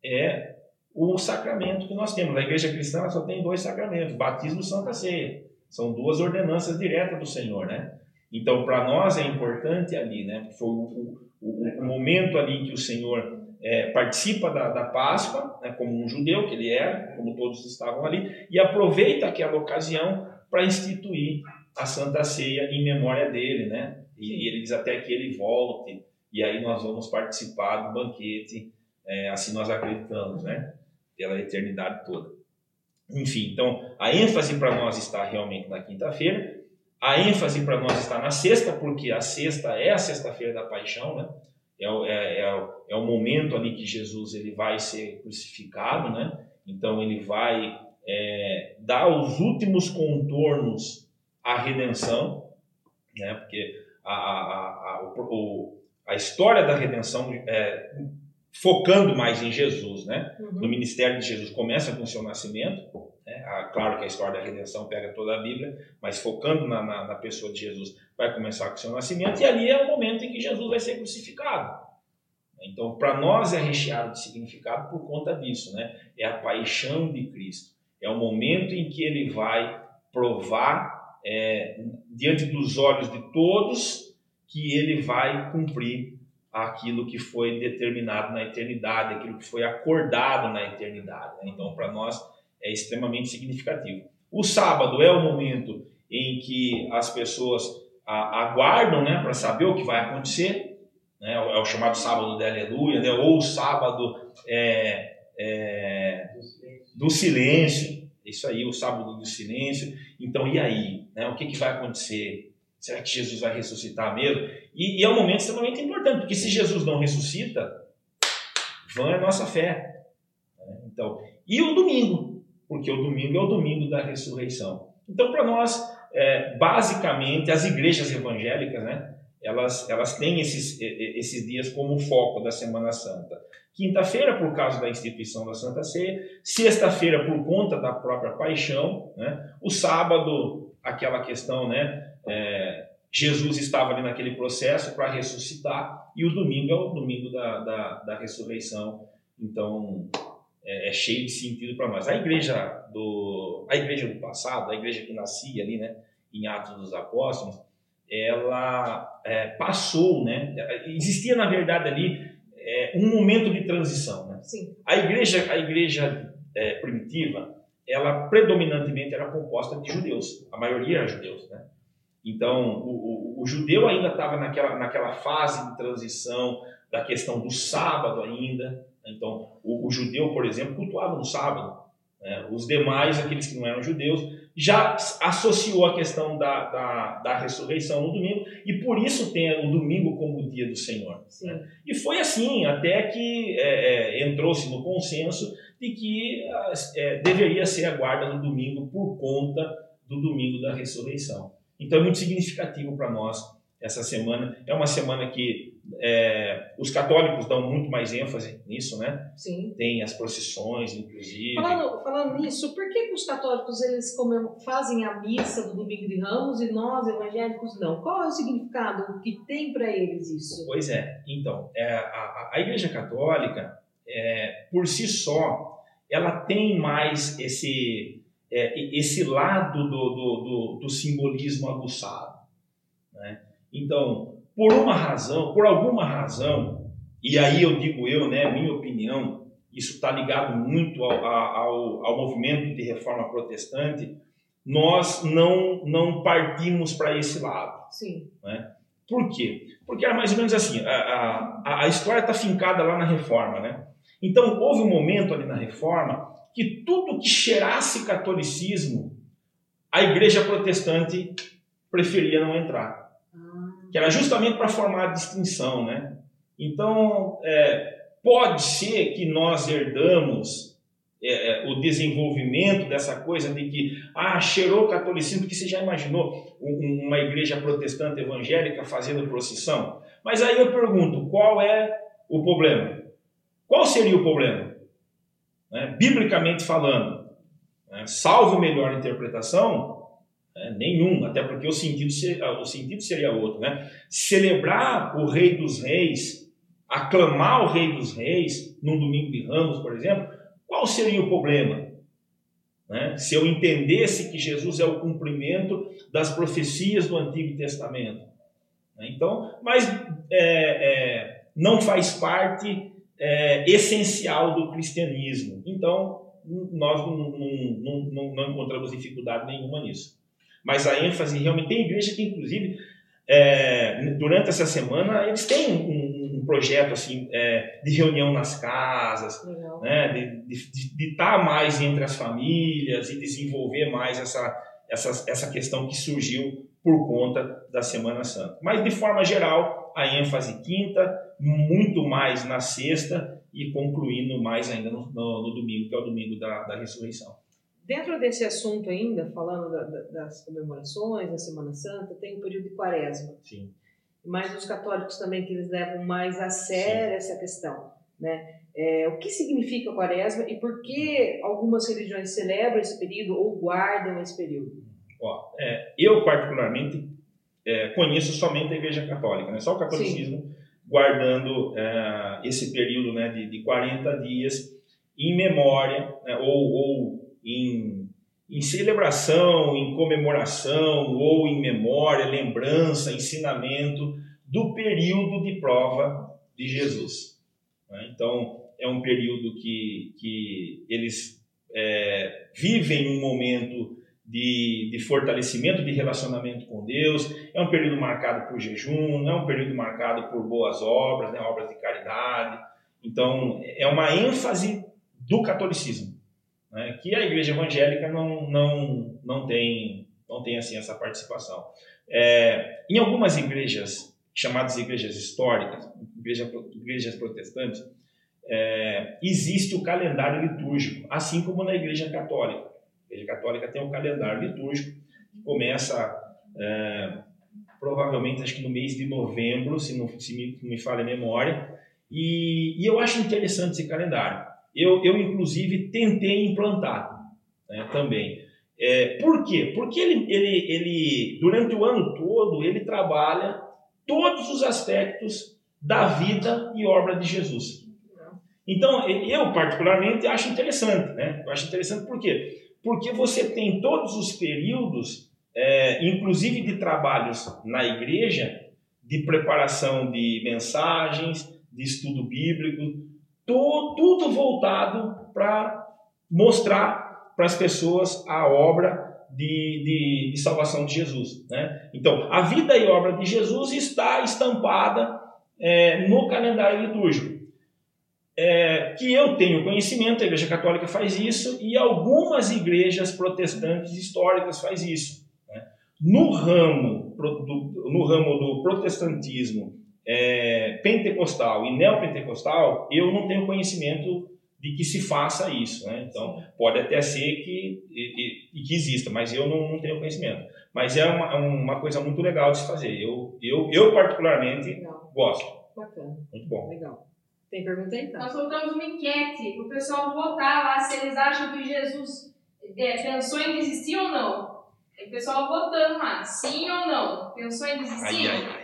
é o sacramento que nós temos. A igreja cristã só tem dois sacramentos: batismo e Santa Ceia. São duas ordenanças diretas do Senhor, né? Então, para nós é importante ali, né? Foi o, o, o momento ali que o Senhor é, participa da, da Páscoa, né, como um judeu que ele era, como todos estavam ali, e aproveita aquela ocasião para instituir a Santa Ceia em memória dele, né? E, e, ele diz até que ele volte, e aí nós vamos participar do banquete, é, assim nós acreditamos, né? pela eternidade toda. Enfim, então a ênfase para nós está realmente na quinta-feira, a ênfase para nós está na sexta, porque a sexta é a sexta-feira da paixão, né? É o, é, é, o, é o momento ali que Jesus ele vai ser crucificado, né? Então ele vai é, dar os últimos contornos à redenção, né? Porque a, a, a, o, a história da redenção é, focando mais em Jesus, né? Uhum. No ministério de Jesus começa com o seu nascimento, né? ah, claro que a história da redenção pega toda a Bíblia, mas focando na, na, na, pessoa de Jesus, vai começar com o seu nascimento e ali é o momento em que Jesus vai ser crucificado. Então, para nós é recheado de significado por conta disso, né? É a paixão de Cristo, é o momento em que ele vai provar é, diante dos olhos de todos que ele vai cumprir aquilo que foi determinado na eternidade, aquilo que foi acordado na eternidade. Né? Então, para nós é extremamente significativo. O sábado é o momento em que as pessoas aguardam né, para saber o que vai acontecer. Né? É o chamado sábado da aleluia, né? ou o sábado é, é, do silêncio. Isso aí, o sábado do silêncio. Então, e aí? Né? O que, que vai acontecer? Será que Jesus vai ressuscitar mesmo? E, e, é um momento extremamente importante, porque se Jesus não ressuscita, vã é a nossa fé. Né? Então, e o domingo, porque o domingo é o domingo da ressurreição. Então, para nós, é, basicamente, as igrejas evangélicas, né, elas, elas têm esses, esses dias como foco da Semana Santa. Quinta-feira, por causa da instituição da Santa Ceia. Sexta-feira, por conta da própria paixão. Né? O sábado, aquela questão né, é, Jesus estava ali naquele processo para ressuscitar, e o domingo é o domingo da, da, da ressurreição, então é, é, cheio de sentido para nós. A igreja, do, a igreja do passado, a igreja que nascia ali, né, em Atos dos Apóstolos, ela é, passou, né, existia na verdade ali é, um momento de transição. Né? Sim. A igreja, a igreja é, primitiva, ela predominantemente era composta de judeus, a maioria era judeus, né? Então, o, o, o judeu ainda estava naquela, naquela fase de transição da questão do sábado ainda. Então, o, o judeu, por exemplo, cultuava no sábado. Né? Os demais, aqueles que não eram judeus, já associou a questão da, da, da, ressurreição no domingo e por isso tem o domingo como o dia do Senhor. Né? E foi assim até que é, é, entrou-se no consenso de que é, deveria ser a guarda no domingo por conta do domingo da ressurreição. Então é muito significativo para nós essa semana. É uma semana que é, os católicos dão muito mais ênfase nisso, né? Sim. Tem as procissões, inclusive. Falando, falando nisso, por que os católicos eles fazem a missa do Domingo de Ramos e nós evangélicos não? Qual é o significado que tem para eles isso? Pois é. Então, é, a, a Igreja Católica, é, por si só, ela tem mais esse é, esse lado do, do, do, do simbolismo aguçado. Né? Então, por uma razão, por alguma razão, e aí eu digo eu, né, minha opinião, isso está ligado muito ao, ao, ao, movimento de reforma protestante, nós não, não partimos para esse lado. Sim. Né? Por quê? Porque era mais ou menos assim, a, a, a história está fincada lá na reforma, né? Então, houve um momento ali na reforma que tudo que cheirasse catolicismo, a igreja protestante preferia não entrar que era justamente para formar a distinção, né? Então, é, pode ser que nós herdamos é, é, o desenvolvimento dessa coisa de que, ah, cheirou o catolicismo, porque você já imaginou uma igreja protestante evangélica fazendo procissão? Mas aí eu pergunto, qual é o problema? Qual seria o problema? Né? Biblicamente falando, né? salvo melhor interpretação, né? Nenhum, até porque o sentido, ah, o sentido seria outro. Né? Celebrar o Rei dos Reis, aclamar o Rei dos Reis, num domingo de ramos, por exemplo, qual seria o problema? Né? Se eu entendesse que Jesus é o cumprimento das profecias do Antigo Testamento. Né? Então, mas é, é, não faz parte é, essencial do cristianismo. Então, nós não, não, não, não encontramos dificuldade nenhuma nisso mas a ênfase realmente tem igreja que inclusive é, durante essa semana eles têm um, um projeto assim é, de reunião nas casas, né, de estar tá mais entre as famílias e desenvolver mais essa, essa, essa questão que surgiu por conta da Semana Santa. Mas de forma geral, a ênfase quinta, muito mais na sexta e concluindo mais ainda no, no, no domingo, que é o domingo da, da ressurreição. Dentro desse assunto ainda, falando da, da, das comemorações, da Semana Santa, tem o período de quaresma. Sim. Mas os católicos também que eles levam mais a sério Sim. essa questão, né? É, o que significa quaresma e por que algumas religiões celebram esse período ou guardam esse período? Ó, é, eu particularmente é, conheço somente a Igreja Católica, né? só o catolicismo Sim. guardando é, esse período né, de, de 40 dias em memória né, ou, ou em, em celebração, em comemoração ou em memória, lembrança, ensinamento do período de prova de Jesus. Né? Então, é um período que, que eles é, vivem um momento de, de, fortalecimento de relacionamento com Deus, é um período marcado por jejum, é um período marcado por boas obras, né, obras de caridade. Então, é uma ênfase do catolicismo né, que a igreja evangélica não, não, não, tem, não tem assim essa participação. É, em algumas igrejas, chamadas igrejas históricas, igreja, igrejas protestantes, é, existe o calendário litúrgico, assim como na igreja católica. A igreja católica tem um calendário litúrgico que começa é, provavelmente acho que no mês de novembro, se não se me, me falha a memória, e, e eu acho interessante esse calendário eu, eu inclusive tentei implantar né, também. É, por quê? Porque ele, ele, ele, durante o ano todo, ele trabalha todos os aspectos da vida e obra de Jesus. Então, eu particularmente acho interessante, né? Eu acho interessante por quê? Porque você tem todos os períodos, é, inclusive de trabalhos na igreja, de preparação de mensagens, de estudo bíblico, tudo voltado para mostrar para as pessoas a obra de, de, de, salvação de Jesus. Né? Então, a vida e obra de Jesus está estampada é, no calendário litúrgico. É, que eu tenho conhecimento, a Igreja Católica faz isso e algumas igrejas protestantes históricas faz isso. Né? No ramo do, no ramo do protestantismo é, pentecostal e neopentecostal, eu não tenho conhecimento de que se faça isso. Né? Então, pode até ser que, e, e, que exista, mas eu não, não, tenho conhecimento. Mas é uma, uma coisa muito legal de se fazer. Eu, eu, eu particularmente, gosto. bacana. Muito bom. Legal. Tem pergunta aí, tá? Nós soltamos uma enquete o pessoal votar lá se eles acham que Jesus é, pensou em desistir ou não. Tem o pessoal votando lá, sim ou não. Pensou em desistir? Ai, ai, ai.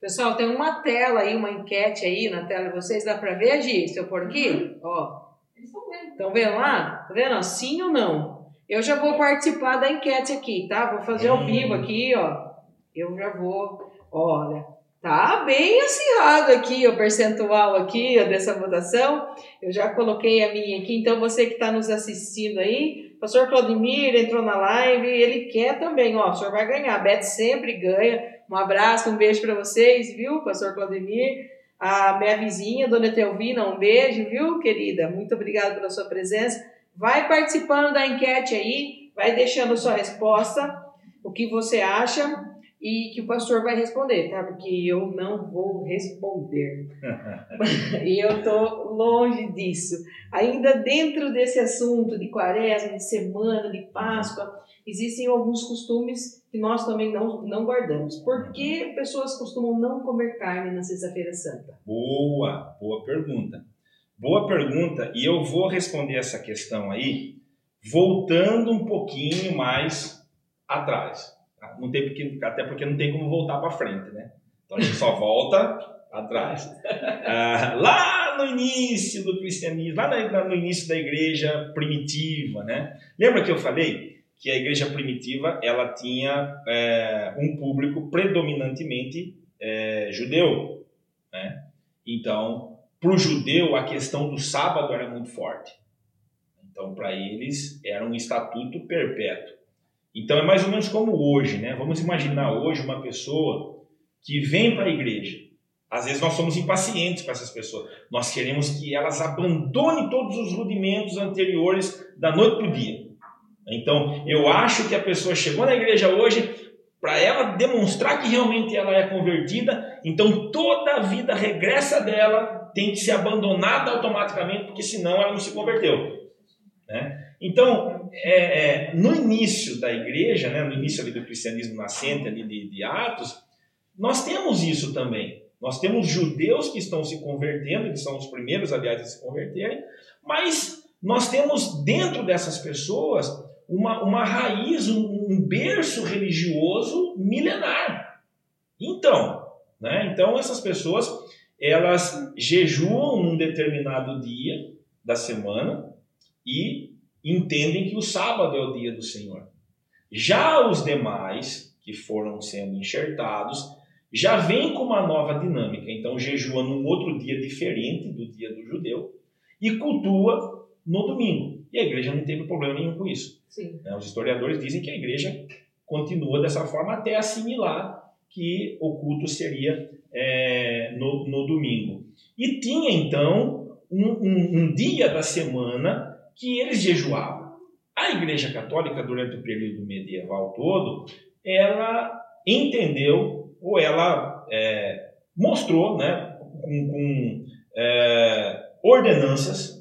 Pessoal, tem uma tela aí, uma enquete aí na tela de vocês, dá pra ver, Gi? Se eu pôr aqui? Uhum. Ó. Eles estão vendo. Estão vendo lá? Tá vendo? Sim ou não? Eu já vou participar da enquete aqui, tá? Vou fazer ao vivo aqui, ó. Eu já vou. Olha, tá bem acirrado aqui o percentual aqui ó, dessa votação. Eu já coloquei a minha aqui, então você que está nos assistindo aí, o pastor Claudemir entrou na live, ele quer também, ó, o senhor vai ganhar. A Beth sempre ganha. Um abraço, um beijo para vocês, viu, pastor Claudemir? A minha vizinha, dona Teovina, um beijo, viu, querida? Muito obrigada pela sua presença. Vai participando da enquete aí, vai deixando sua resposta, o que você acha e que o pastor vai responder, tá? Porque eu não vou responder. e eu tô longe disso. Ainda dentro desse assunto de quaresma, de semana, de Páscoa, existem alguns costumes que nós também não, não guardamos. Por que pessoas costumam não comer carne na Sexta-feira Santa? Boa, boa pergunta. Boa pergunta, e eu vou responder essa questão aí voltando um pouquinho mais atrás. Tá? Não tem porque, até porque não tem como voltar para frente, né? Então a gente só volta atrás. Ah, lá no início do cristianismo, lá no início da igreja primitiva, né? Lembra que eu falei que a igreja primitiva ela tinha é, um público predominantemente é, judeu, né? Então para o judeu, a questão do sábado era muito forte. Então, para eles, era um estatuto perpétuo. Então, é mais ou menos como hoje, né? Vamos imaginar hoje uma pessoa que vem para a igreja. Às vezes nós somos impacientes com essas pessoas. Nós queremos que elas abandonem todos os rudimentos anteriores da noite para o dia. Então, eu acho que a pessoa chegou na igreja hoje para ela demonstrar que realmente ela é convertida, então toda a vida regressa dela tem que ser abandonada automaticamente, porque senão ela não se converteu. Né? Então, é, é, no início da igreja, né, no início ali do cristianismo nascente ali de, de Atos, nós temos isso também. Nós temos judeus que estão se convertendo, que são os primeiros, aliás, a se converterem, mas nós temos dentro dessas pessoas uma, uma raiz, um, um berço religioso milenar. Então, né, então essas pessoas elas jejuam num determinado dia da semana e entendem que o sábado é o dia do Senhor. Já os demais, que foram sendo enxertados, já vêm com uma nova dinâmica. Então, jejua num outro dia diferente do dia do judeu e cultua no domingo. E a igreja não teve problema nenhum com isso. Né, os historiadores dizem que a igreja continua dessa forma até assimilar que o culto seria é, no, no, domingo. E tinha então um, um, um dia da semana que eles jejuavam. A Igreja Católica, durante o período medieval todo, ela entendeu, ou ela é, mostrou, né, com, com é, ordenanças,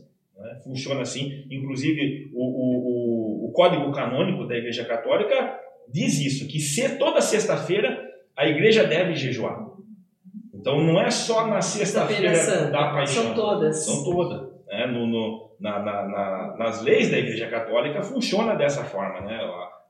funciona assim, inclusive o, o, o, Código Canônico da Igreja Católica diz isso, que se, toda sexta-feira a igreja deve jejuar. Então não é só na sexta-feira da paixão. São todas. São todas. Né? No, no na, na, na, nas leis da Igreja Católica funciona dessa forma. Né?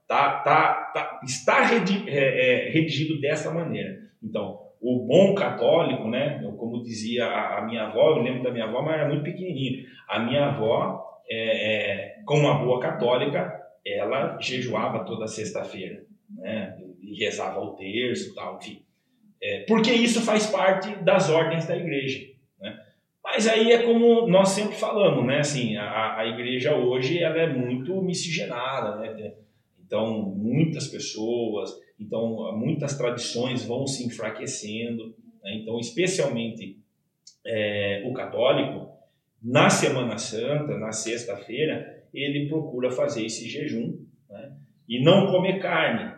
Tá, tá, tá, está redigido, é, é, redigido dessa maneira. Então, o bom católico, né? como dizia a, a, minha avó, eu lembro da minha avó, mas era muito pequenininho. A minha avó, é, é, como uma boa católica, ela jejuava toda sexta-feira. Né? E rezava o terço tal, enfim. É, porque isso faz parte das ordens da igreja. Né? Mas aí é como nós sempre falamos, né? Assim, a, a igreja hoje ela é muito miscigenada, né? Então, muitas pessoas, então muitas tradições vão se enfraquecendo. Né? Então, especialmente é, o católico, na Semana Santa, na sexta-feira, ele procura fazer esse jejum né? e não comer carne.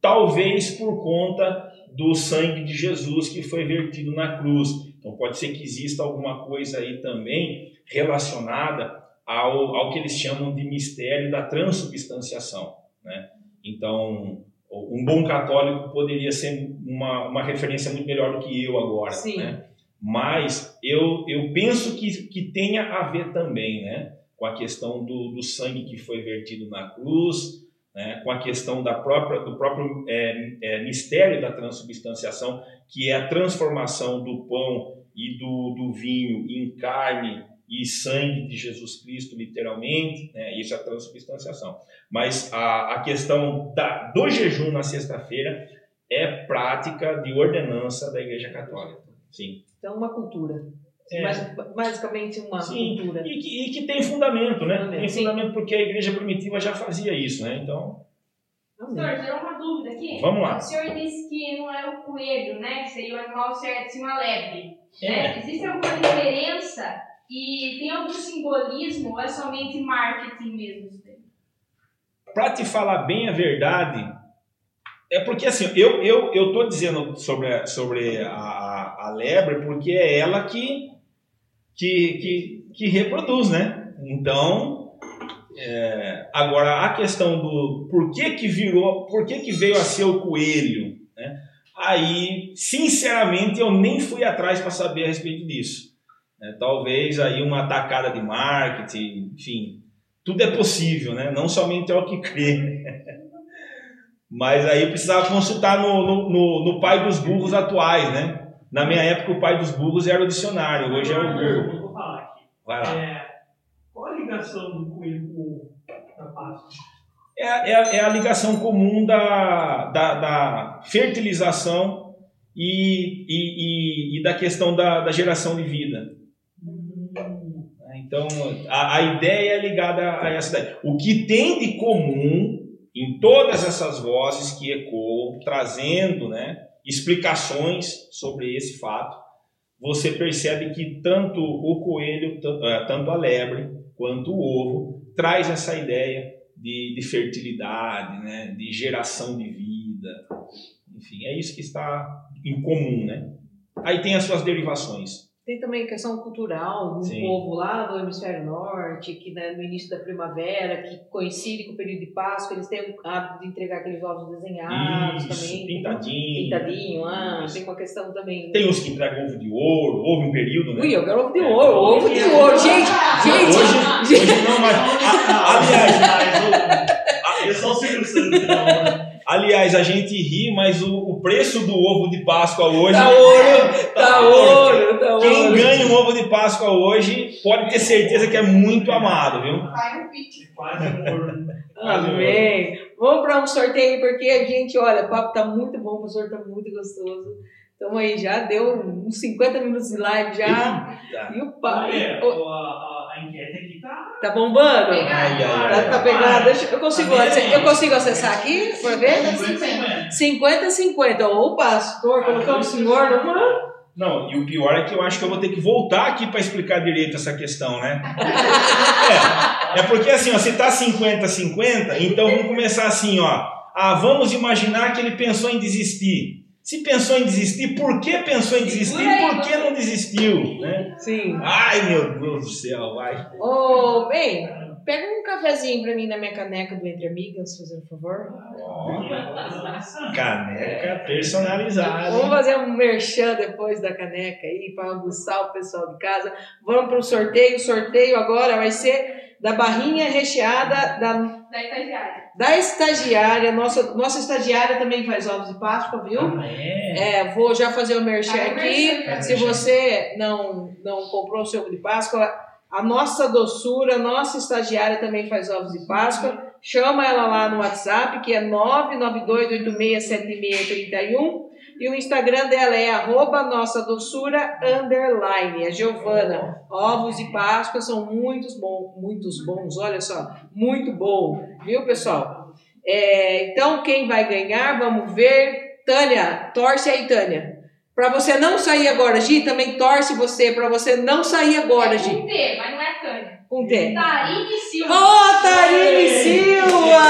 Talvez por conta do sangue de Jesus que foi vertido na cruz. Então pode ser que exista alguma coisa aí também relacionada ao, ao que eles chamam de mistério da transubstanciação. Né? Então, um bom católico poderia ser uma, uma referência muito melhor do que eu agora. Sim. Né? mas eu, eu penso que, que tenha a ver também né, com a questão do, do sangue que foi vertido na cruz, né, com a questão da própria, do próprio é, é, mistério da transubstanciação, que é a transformação do pão e do, do vinho em carne e sangue de Jesus Cristo, literalmente, né, isso é a transubstanciação. Mas a, a questão da, do jejum na sexta-feira é prática de ordenança da Igreja Católica. Sim. Então, uma cultura. É. Mas, basicamente uma Sim, cultura. E que, e que tem fundamento, né? Fundamento. Tem fundamento porque a igreja primitiva já fazia isso, né? Então. Senhor, gerou uma dúvida aqui. Vamos lá. O senhor disse que não é o coelho, né? Que seria o animal certo, sim uma lebre. É. Né? Existe alguma diferença? E tem algum simbolismo ou é somente marketing mesmo? Para te falar bem a verdade, é porque assim, eu eu eu tô dizendo sobre sobre a, a lebre porque é ela que que, que, que reproduz, né? Então, é, agora a questão do por que que virou, por que que veio a ser o coelho, né? Aí, sinceramente, eu nem fui atrás para saber a respeito disso. É, talvez aí uma atacada de marketing, enfim, tudo é possível, né? Não somente é o que crê. Mas aí eu precisava consultar no, no, no, no pai dos burros atuais, né? Na minha época, o pai dos burros era o dicionário, hoje é o burro. Vou falar aqui. Vai lá. É, qual a ligação do coelho com Páscoa? É, é, é, a ligação comum da, da, da fertilização e, e, e, e, da questão da, da geração de vida. Então, a, a ideia é ligada a essa ideia. O que tem de comum em todas essas vozes que ecoam, trazendo, né? explicações sobre esse fato, você percebe que tanto o coelho, eh, tanto a lebre, quanto o ovo, traz essa ideia de, de fertilidade, né? de geração de vida. Enfim, é isso que está em comum. Né? Aí tem as suas derivações. Tem também a questão cultural do Sim. povo lá do hemisfério norte, que né, no início da primavera, que coincide com o período de Páscoa, eles têm o hábito de entregar aqueles ovos desenhados Isso, também. Pintadinho. Pintadinho, ah, tem uma questão também. Tem uns que entregam ovo de ouro, ovo em período, né? Ui, eu quero ovo de ouro, é, ovo de ouro. Gente, gente! Hoje, hoje não, mas. aliás, eu sou o Silvio Santos, não. Aliás, a gente ri, mas o, o preço do ovo de Páscoa hoje. Tá ouro! Tá, tá ouro! Tá Quem ouro. ganha um ovo de Páscoa hoje pode ter certeza que é muito amado, viu? Vai no pitch. Quase um. Amém. Vamos para um sorteio, porque a gente, olha, o papo tá muito bom, o professor tá muito gostoso. Então aí já deu uns 50 minutos de live já. Eita. E o pai. É, o, enquete aqui tá. Tá bombando? Ai, ai, ai, tá, tá pegado. Deixa, eu, consigo, eu consigo acessar aqui para ver? 50-50. O pastor colocou o senhor numa. Não, e o pior é que eu acho que eu vou ter que voltar aqui para explicar direito essa questão, né? é, é porque assim, ó, se tá 50-50, então vamos começar assim, ó. Ah, vamos imaginar que ele pensou em desistir. Se pensou em desistir, por que pensou em desistir? Por que não desistiu? Né? Sim. Ai, meu Deus do céu, vai. Ô, oh, bem, pega um cafezinho pra mim na minha caneca do Entre Amigas, fazendo favor. Oh, caneca personalizada. Vamos fazer um merchan depois da caneca aí para aguçar o pessoal de casa. Vamos para o sorteio. O sorteio agora vai ser da barrinha recheada da da estagiária. Da estagiária, nossa, nossa estagiária também faz ovos de Páscoa, viu? Ah, é? é? vou já fazer o merchan ah, aqui. Merchan. Se você não, não comprou o seu ovo de Páscoa, a nossa doçura, nossa estagiária também faz ovos de Páscoa. Chama ela lá no WhatsApp, que é 992867631 e o Instagram dela é arroba nossa doçura underline. É Giovana. Ovos de Páscoa são muitos bons, muitos bons, olha só, muito bom, viu pessoal? É, então quem vai ganhar, vamos ver. Tânia, torce aí, Tânia. Para você não sair agora, Gi, também torce você, para você não sair agora, é Gi. Com T, mas não é Tânia. Com T. Tarine Silva. Ô, oh, Tarine Silva!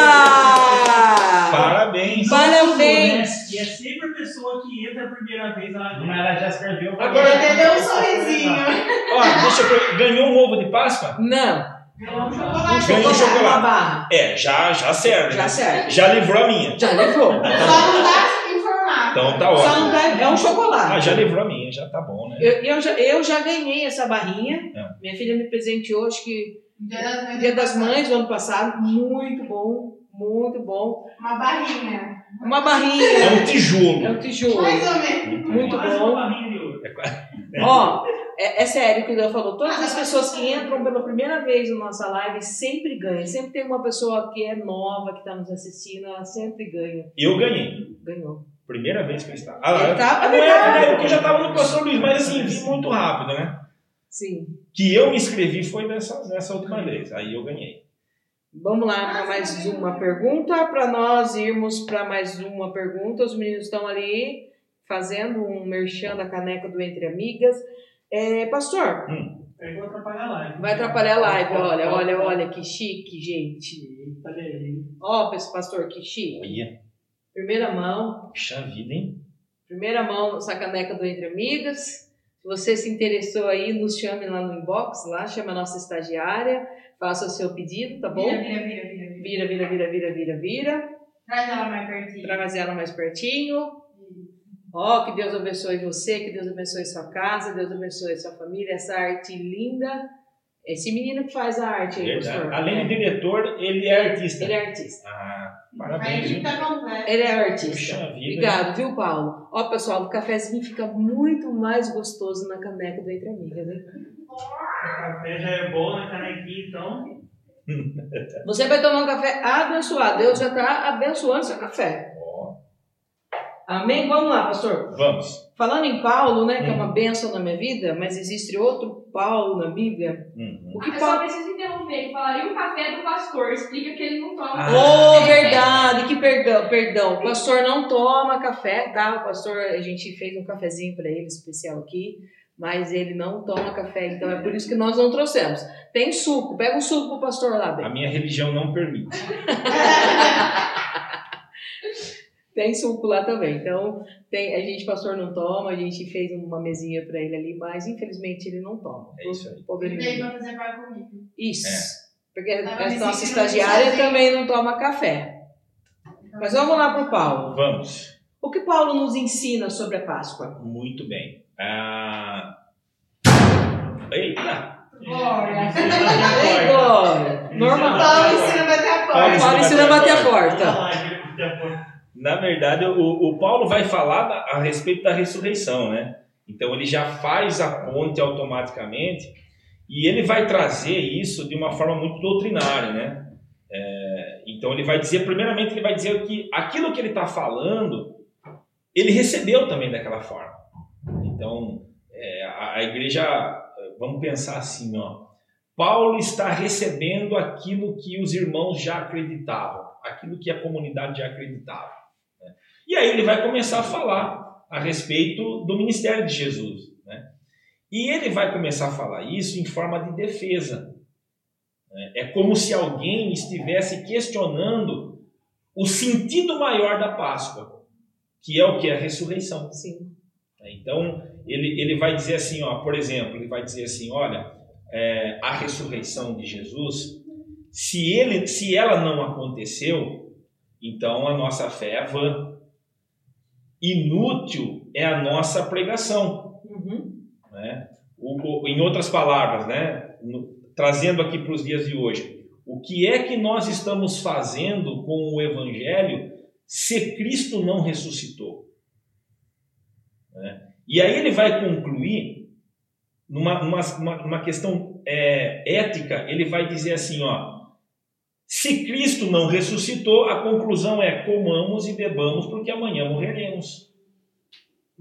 Parabéns. Parabéns. E é sempre a pessoa que entra a primeira vez, ela, ela já escreveu. Agora entendeu um sorrisinho. Ó, deixa eu Ganhou um ovo de Páscoa? Não. Ganhou um chocolate. Ganhou um chocolate. É, já, já serve. Já serve. Já livrou a minha. Já livrou. Só não informado. Então tá ótimo. Só não tá, é um chocolate. Ah, já livrou a minha, já tá bom, né? Eu, eu, já, eu já ganhei essa barrinha. É. Minha filha me presenteou, acho que Dia das Mães. Dia das Mães, do ano passado. Muito bom, muito bom. Uma barrinha. Uma É barrinha. um tijolo. É um tijolo. Mais ou menos. Muito Mais bom. ouro. Ó, é, é sério o que eu falou. Todas as pessoas que entram pela primeira vez na nossa live sempre ganham. Sempre tem uma pessoa que é nova, que está nos assistindo, ela sempre ganha. Eu ganhei. Ganhou. Primeira vez que eu estava. Ah, tá- não é, é porque eu já estava no Pastor Luiz, mas assim, vi muito rápido, né? Sim. Que eu me inscrevi foi nessa, nessa última vez. Aí eu ganhei. Vamos lá para mais uma pergunta. Para nós irmos para mais uma pergunta. Os meninos estão ali fazendo um merchan da caneca do Entre Amigas. É, pastor, Eu vou atrapalhar a live. vai atrapalhar a live. Olha, olha, olha que chique, gente. Olha aí. Ó, pastor, que chique. Olha, Primeira mão. puxa vida, hein? Primeira mão essa caneca do Entre Amigas. Se você se interessou aí, nos chame lá no inbox, lá, chama a nossa estagiária, faça o seu pedido, tá bom? Vira, vira, vira, vira, vira. Vira, vira, vira, vira, vira, vira. Traz ela mais pertinho. Traga ela mais pertinho. Ó, que Deus abençoe você, que Deus abençoe sua casa, Deus abençoe sua família, essa arte linda. Esse menino que faz a arte aí, pastor. Além de diretor, ele é artista. Ele é artista. Ah, parabéns. tá completo. Ele é artista. Puxa vida. Obrigado, viu, Paulo? Ó, pessoal, o cafezinho fica muito mais gostoso na caneca do Entre Amigas, né? O café já é bom na canequinha, então. Você vai tomar um café abençoado. Deus já está abençoando seu café. Amém? Vamos lá, pastor. Vamos. Falando em Paulo, né, que é Hum. uma bênção na minha vida, mas existe outro Paulo na Bíblia. Uhum. O que Eu só Paulo... preciso interromper, que falaria o café do pastor. Explica que ele não toma. Ah. Oh, verdade, que perdão, perdão. O pastor não toma café, tá? O pastor, a gente fez um cafezinho para ele especial aqui, mas ele não toma café, então é por isso que nós não trouxemos. Tem suco, pega um suco pro pastor lá, Bê. A minha religião não permite. Tem suco lá também. Então, tem, a gente, pastor, não toma, a gente fez uma mesinha para ele ali, mas infelizmente ele não toma. É isso aí. Ele veio fazer par comigo. Isso. É. Porque a nossa estagiária sozinha. também não toma café. Mas vamos lá para o Paulo. Vamos. O que Paulo nos ensina sobre a Páscoa? Muito bem. Ah... Eita! Glória. Ei, Glória! Normal. Paulo ensina a bater a porta. Paulo ensina a bater a porta. Na verdade, o, o Paulo vai falar a respeito da ressurreição, né? Então ele já faz a ponte automaticamente e ele vai trazer isso de uma forma muito doutrinária, né? É, então ele vai dizer, primeiramente, ele vai dizer que aquilo que ele está falando, ele recebeu também daquela forma. Então é, a, a igreja, vamos pensar assim, ó. Paulo está recebendo aquilo que os irmãos já acreditavam, aquilo que a comunidade já acreditava. E aí ele vai começar a falar a respeito do ministério de Jesus. né? E ele vai começar a falar isso em forma de defesa. né? É como se alguém estivesse questionando o sentido maior da Páscoa, que é o que? A ressurreição. Sim. Então, ele, ele vai dizer assim, ó, por exemplo, ele vai dizer assim, olha, é, a ressurreição de Jesus, se, ele, se ela não aconteceu, então a nossa fé é vã. Inútil é a nossa pregação. Uhum. Né? O, em outras palavras, né, no- trazendo aqui para os dias de hoje, o que é que nós estamos fazendo com o Evangelho se Cristo não ressuscitou? Né? E aí ele vai concluir numa, numa, uma, uma questão é, ética, ele vai dizer assim, ó, se Cristo não ressuscitou, a conclusão é comamos e bebamos porque amanhã morreremos.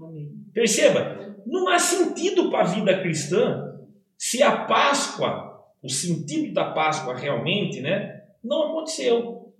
Amém. Perceba, não há sentido para a vida cristã se a Páscoa, o sentido da Páscoa realmente, né, não aconteceu.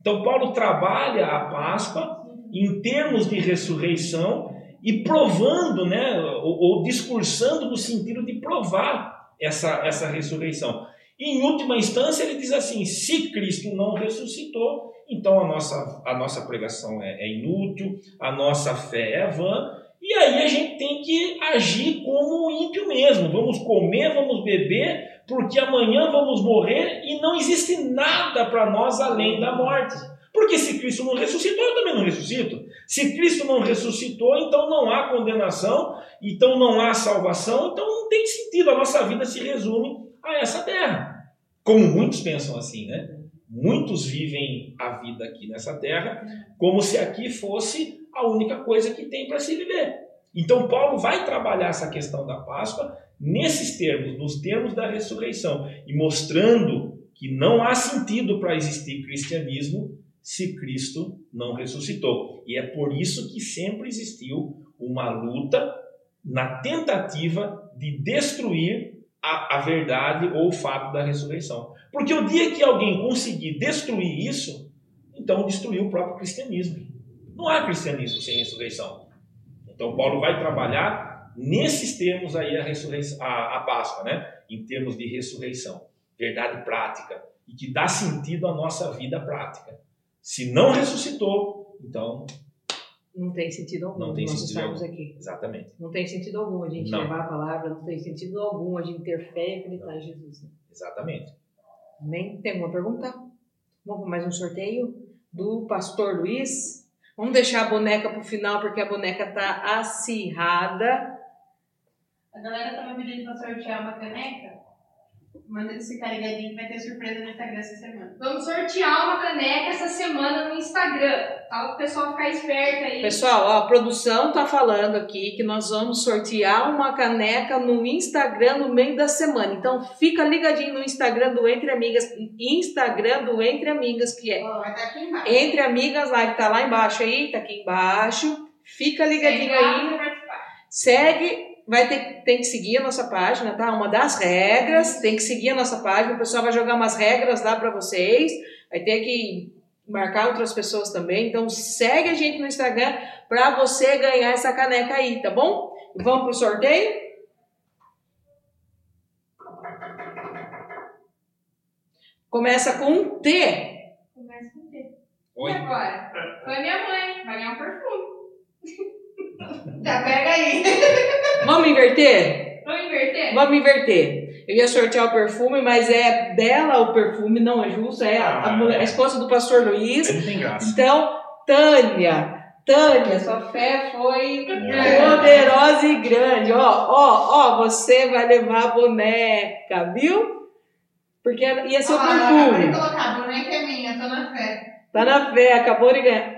Então Paulo trabalha a Páscoa em termos de ressurreição e provando, né, ou, ou discursando no sentido de provar essa, essa ressurreição. Em última instância, ele diz assim: se Cristo não ressuscitou, então a nossa, a nossa pregação é, é inútil, a nossa fé é vã, e aí a gente tem que agir como ímpio mesmo. Vamos comer, vamos beber, porque amanhã vamos morrer e não existe nada para nós além da morte. Porque se Cristo não ressuscitou, eu também não ressuscito. Se Cristo não ressuscitou, então não há condenação, então não há salvação, então não tem sentido. A nossa vida se resume a essa terra. Como muitos pensam assim, né? Muitos vivem a vida aqui nessa terra como se aqui fosse a única coisa que tem para se viver. Então, Paulo vai trabalhar essa questão da Páscoa nesses termos, nos termos da ressurreição, e mostrando que não há sentido para existir cristianismo se Cristo não ressuscitou. E é por isso que sempre existiu uma luta na tentativa de destruir a, a verdade ou o fato da ressurreição. Porque o dia que alguém conseguir destruir isso, então destruiu o próprio cristianismo. Não há cristianismo sem ressurreição. Então Paulo vai trabalhar nesses termos aí a, ressurreição, a, a Páscoa, né? Em termos de ressurreição, verdade prática e que dá sentido à nossa vida prática. Se não ressuscitou, então não tem sentido algum não tem nós sentido estarmos algum. aqui. Exatamente. Não tem sentido algum a gente Não. levar a palavra, não tem sentido algum a gente ter fé e acreditar em Jesus. né? Exatamente. Amém? Tem alguma pergunta? Vamos para mais um sorteio do Pastor Luiz. Vamos deixar a boneca para o final, porque a boneca tá acirrada. A galera tava pedindo pra sortear uma caneca. Manda eles ficarem ligadinhos que vai ter surpresa no Instagram essa semana. Vamos sortear uma caneca essa semana no Instagram. Tá? O pessoal ficar esperto aí. Pessoal, ó, a produção tá falando aqui que nós vamos sortear uma caneca no Instagram no meio da semana. Então fica ligadinho no Instagram do Entre Amigas, Instagram do Entre Amigas, que é vai estar aqui embaixo. Entre Amigas Live, tá lá embaixo aí, tá aqui embaixo. Fica ligadinho Segue aí. Segue, vai ter, tem que seguir a nossa página, tá? Uma das regras, tem que seguir a nossa página. O pessoal vai jogar umas regras lá para vocês. Vai ter que marcar outras pessoas também. Então segue a gente no Instagram para você ganhar essa caneca aí, tá bom? Vamos pro sorteio? Começa com um T. Começa com T. Oi. E agora? Foi minha mãe. Vai ganhar um perfume. Já pega aí. Vamos inverter? Vamos inverter? Vamos inverter. Eu ia sortear o perfume, mas é dela o perfume, não é justo. É a, a mulher- a esposa do pastor Luiz. Tem graça. Então, Tânia, Tânia, sua fé foi É. poderosa e grande. Ó, ó, ó, você vai levar a boneca, viu? Porque ia ser o perfume. colocar, a boneca é minha, tô na fé. Tá na fé, acabou de ganhar.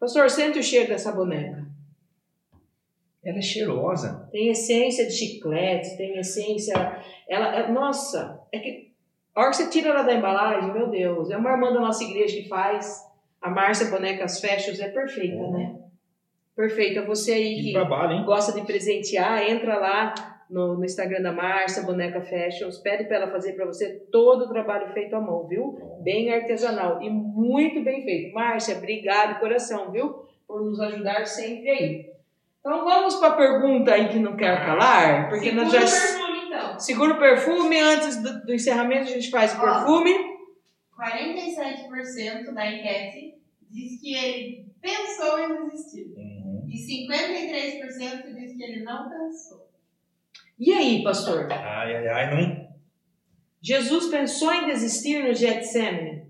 Pastor, sente o cheiro dessa boneca. Ela é cheirosa. Tem essência de chiclete, tem essência. Ela, é- nossa, é que a hora que você tira ela da embalagem, meu Deus, é uma irmã da nossa igreja que faz. A Márcia Bonecas Fashions é perfeita, né? Perfeita. Você aí Que que trabalho, gosta de presentear, entra lá no, no Instagram da Márcia Boneca Fashions, pede para ela fazer para você todo o trabalho feito à mão, viu? Bem artesanal e muito bem feito. Márcia, obrigado coração, viu? Por nos ajudar sempre aí. Então vamos para a pergunta aí que não quer calar, porque Segura nós já o perfume, então. segura o perfume antes do, do encerramento a gente faz o Ó. perfume. 47% da enquete diz que ele pensou em desistir. Uhum. E 53% diz que ele não pensou. E aí, pastor? Ai, ai, ai, não. Jesus pensou em desistir no Getsemane?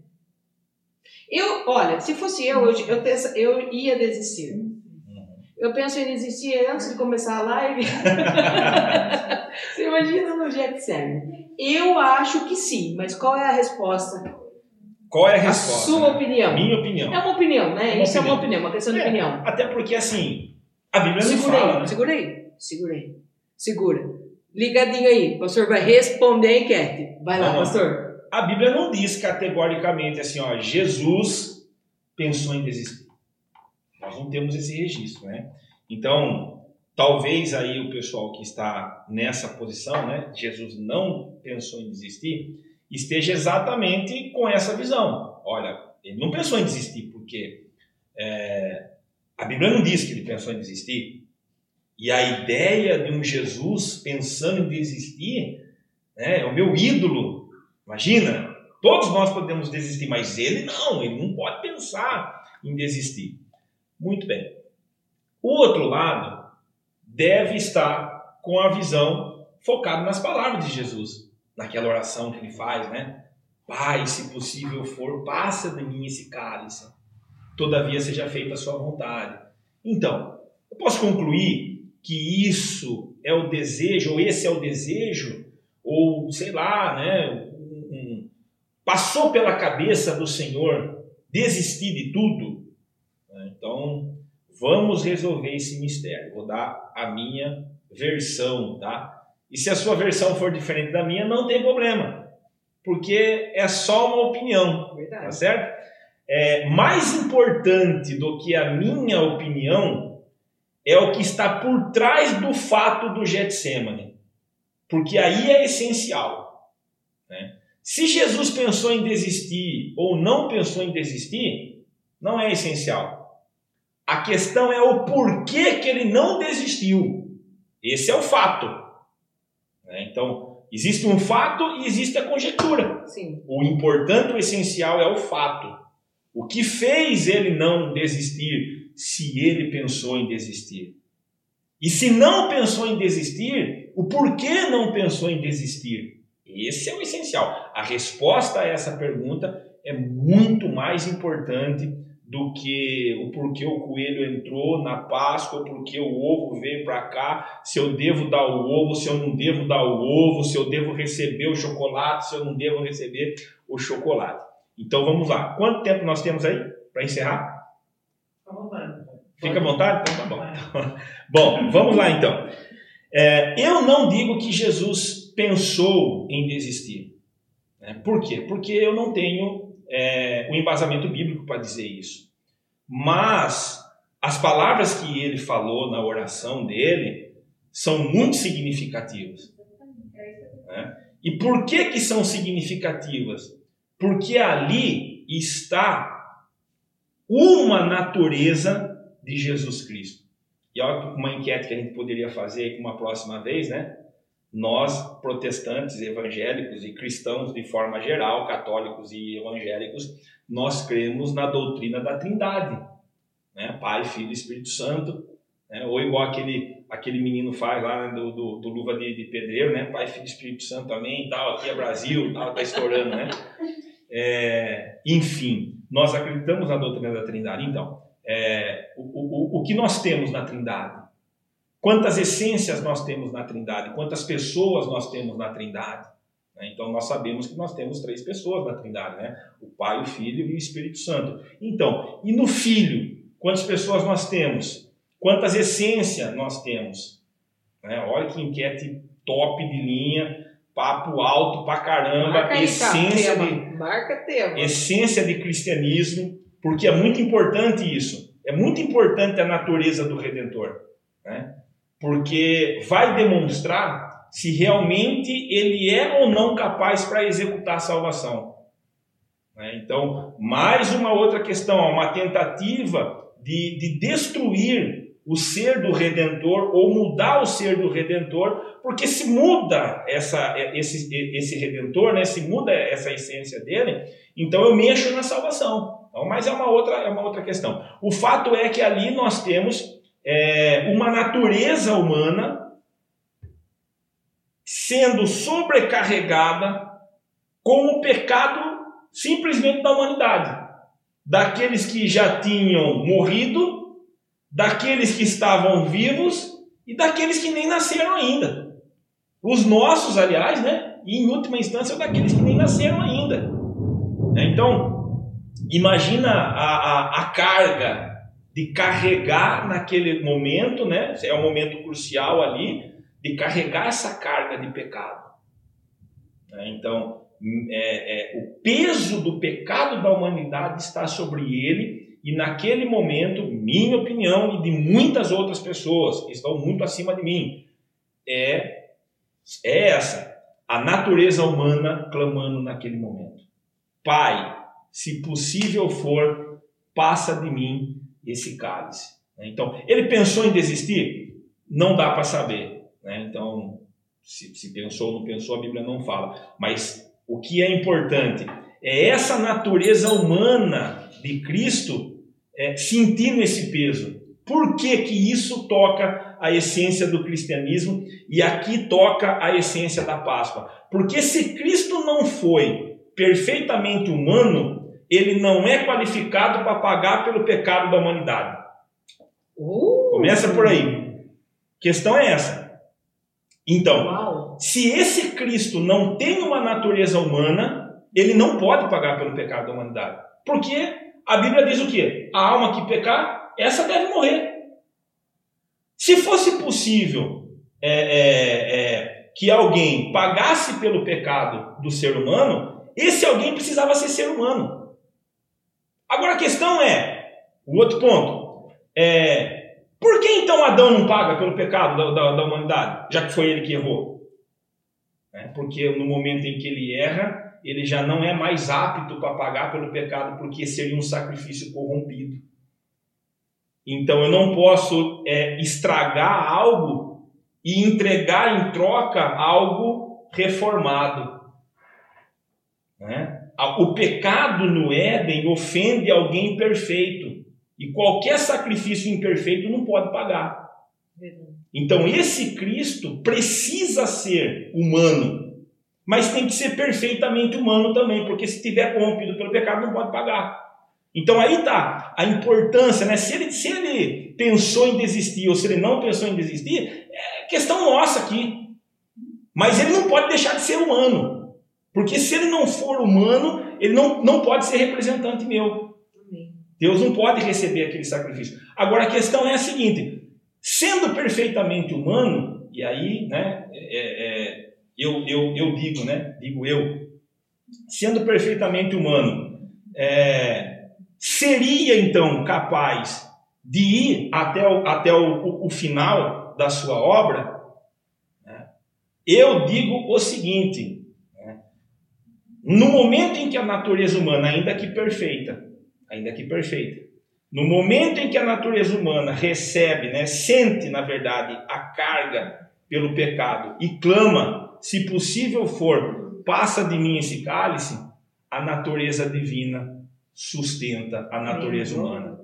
Eu, olha, se fosse eu, eu, eu, pensa- eu ia desistir. Eu penso em desistir antes de começar a live. Você imagina no Getsemane? Eu acho que sim, mas qual é a resposta? Qual é a A resposta? sua né? opinião. Minha opinião. É uma opinião, né? Uma Isso é uma opinião. opinião, uma questão de É. opinião. Até porque, assim, a Bíblia não Segura fala, aí, né? segura aí, segura aí. Segura. Ligadinho aí, o pastor vai responder a enquete. Vai lá, Vamos. pastor. A Bíblia não diz categoricamente assim, ó, Jesus pensou em desistir. Nós não temos esse registro, né? Então, talvez aí o pessoal que está nessa posição, né, Jesus não pensou em desistir, esteja exatamente com essa visão. Olha, ele não pensou em desistir porque é, a Bíblia não diz que ele pensou em desistir. E a ideia de um Jesus pensando em desistir, né, é o meu ídolo, Imagina, todos nós podemos desistir, mas ele não, ele não pode pensar em desistir. Muito bem. O outro lado deve estar com a visão focada nas palavras de Jesus, naquela oração que ele faz, né? Pai, se possível for, passa de mim esse cálice. todavia seja feita a sua vontade. Então, eu posso concluir que isso é o desejo, ou esse é o desejo, ou sei lá, né, um, um, passou pela cabeça do Senhor desistir de tudo? Então, vamos resolver esse mistério. Vou dar a minha versão, tá? E se a sua versão for diferente da minha, não tem problema, porque é só uma opinião, Verdade. tá certo? É, mais importante do que a minha opinião é o que está por trás do fato do Getsemane, porque aí é essencial. Né? Se Jesus pensou em desistir ou não pensou em desistir, não é essencial. A questão é o porquê que ele não desistiu. Esse é o fato. Né? Então, existe um fato e existe a conjectura. Sim. O importante, o essencial é o fato. O que fez ele não desistir, se ele pensou em desistir? E se não pensou em desistir, o porquê não pensou em desistir? Esse é o essencial. A resposta a essa pergunta é muito mais importante do que o porquê o coelho entrou na Páscoa, porque o ovo veio para cá, se eu devo dar o ovo, se eu não devo dar o ovo, se eu devo receber o chocolate, se eu não devo receber o chocolate. Então vamos lá. Quanto tempo nós temos aí para encerrar? Fica à vontade. Fica à vontade? Então tá bom. bom, vamos lá então. É, eu não digo que Jesus pensou em desistir. Né? Por quê? Porque eu não tenho é, o embasamento bíblico para dizer isso. Mas as palavras que ele falou na oração dele são muito significativas. Né? E por que, que são significativas? Porque ali está uma natureza de Jesus Cristo. E olha uma enquete que a gente poderia fazer uma próxima vez, né? Nós, protestantes, evangélicos e cristãos de forma geral, católicos e evangélicos, nós cremos na doutrina da Trindade, né? Pai, Filho e Espírito Santo, né? ou igual aquele, aquele menino faz lá né? do, do, do, Luva de, de, Pedreiro, né? Pai, Filho e Espírito Santo, amém, tal, aqui é Brasil, tal, tá estourando, né? É, enfim, nós acreditamos na doutrina da Trindade. Então, é, o, o, o que nós temos na Trindade? Quantas essências nós temos na Trindade? Quantas pessoas nós temos na Trindade? Né? Então nós sabemos que nós temos três pessoas na Trindade, né? O Pai, o Filho e o Espírito Santo. Então, e no Filho, quantas pessoas nós temos? Quantas essências nós temos? Né? Olha que enquete top de linha, papo alto pra caramba, Marca aí, essência tá, de Marca tema. essência de cristianismo, porque é muito importante isso. É muito importante a natureza do Redentor, né? Porque vai demonstrar se realmente ele é ou não capaz para executar a salvação. Né? Então, mais uma outra questão, uma tentativa de, de destruir o ser do Redentor ou mudar o ser do Redentor, porque se muda essa, esse, esse Redentor, né? se muda essa essência dele, então eu mexo na salvação. Então, mas é uma outra, é uma outra questão. O fato é que ali nós temos é, uma natureza humana sendo sobrecarregada com o pecado simplesmente da humanidade. Daqueles que já tinham morrido, daqueles que estavam vivos e daqueles que nem nasceram ainda. Os nossos, aliás, né? E em última instância, daqueles que nem nasceram ainda. Então, imagina a, a, a carga de carregar naquele momento, né? É um momento crucial ali, de carregar essa carga de pecado. Né? Então, é, é, o peso do pecado da humanidade está sobre ele, e naquele momento, minha opinião e de muitas outras pessoas que estão muito acima de mim, é, é essa, a natureza humana clamando naquele momento. Pai, se possível for, passa de mim esse cálice. Né? Então, ele pensou em desistir? Não dá para saber. Né? Então, se, se pensou ou não pensou, a Bíblia não fala. Mas o que é importante é essa natureza humana de Cristo é, sentindo esse peso. Por que, que isso toca a essência do cristianismo e aqui toca a essência da Páscoa? Porque se Cristo não foi perfeitamente humano, ele não é qualificado para pagar pelo pecado da humanidade. Uh. Começa por aí. Questão é essa. Então, Uau. se esse Cristo não tem uma natureza humana, ele não pode pagar pelo pecado da humanidade. Porque a Bíblia diz o quê? A alma que pecar, essa deve morrer. Se fosse possível é, é, é, que alguém pagasse pelo pecado do ser humano, esse alguém precisava ser ser humano. Agora a questão é, o outro ponto, é, por que então Adão não paga pelo pecado da, da, da humanidade, já que foi ele que errou? É, porque no momento em que ele erra, ele já não é mais apto para pagar pelo pecado, porque seria um sacrifício corrompido. Então eu não posso é, estragar algo e entregar em troca algo reformado. Né? O pecado no Éden ofende alguém perfeito. E qualquer sacrifício imperfeito não pode pagar. Então esse Cristo precisa ser humano, mas tem que ser perfeitamente humano também, porque se tiver corrompido pelo pecado não pode pagar. Então aí está a importância, né? Se ele, se ele pensou em desistir ou se ele não pensou em desistir, é questão nossa aqui. Mas ele não pode deixar de ser humano. Porque se ele não for humano, ele não, não pode ser representante meu. Deus não pode receber aquele sacrifício. Agora a questão é a seguinte: sendo perfeitamente humano, e aí, né, é, é, eu, eu, eu digo, né, digo eu, sendo perfeitamente humano, é, seria então capaz de ir até o, até o, o final da sua obra, eu digo o seguinte? No momento em que a natureza humana, ainda que perfeita, ainda que perfeita, no momento em que a natureza humana recebe, né, sente na verdade a carga pelo pecado e clama, se possível for, passa de mim esse cálice, a natureza divina sustenta a natureza humana.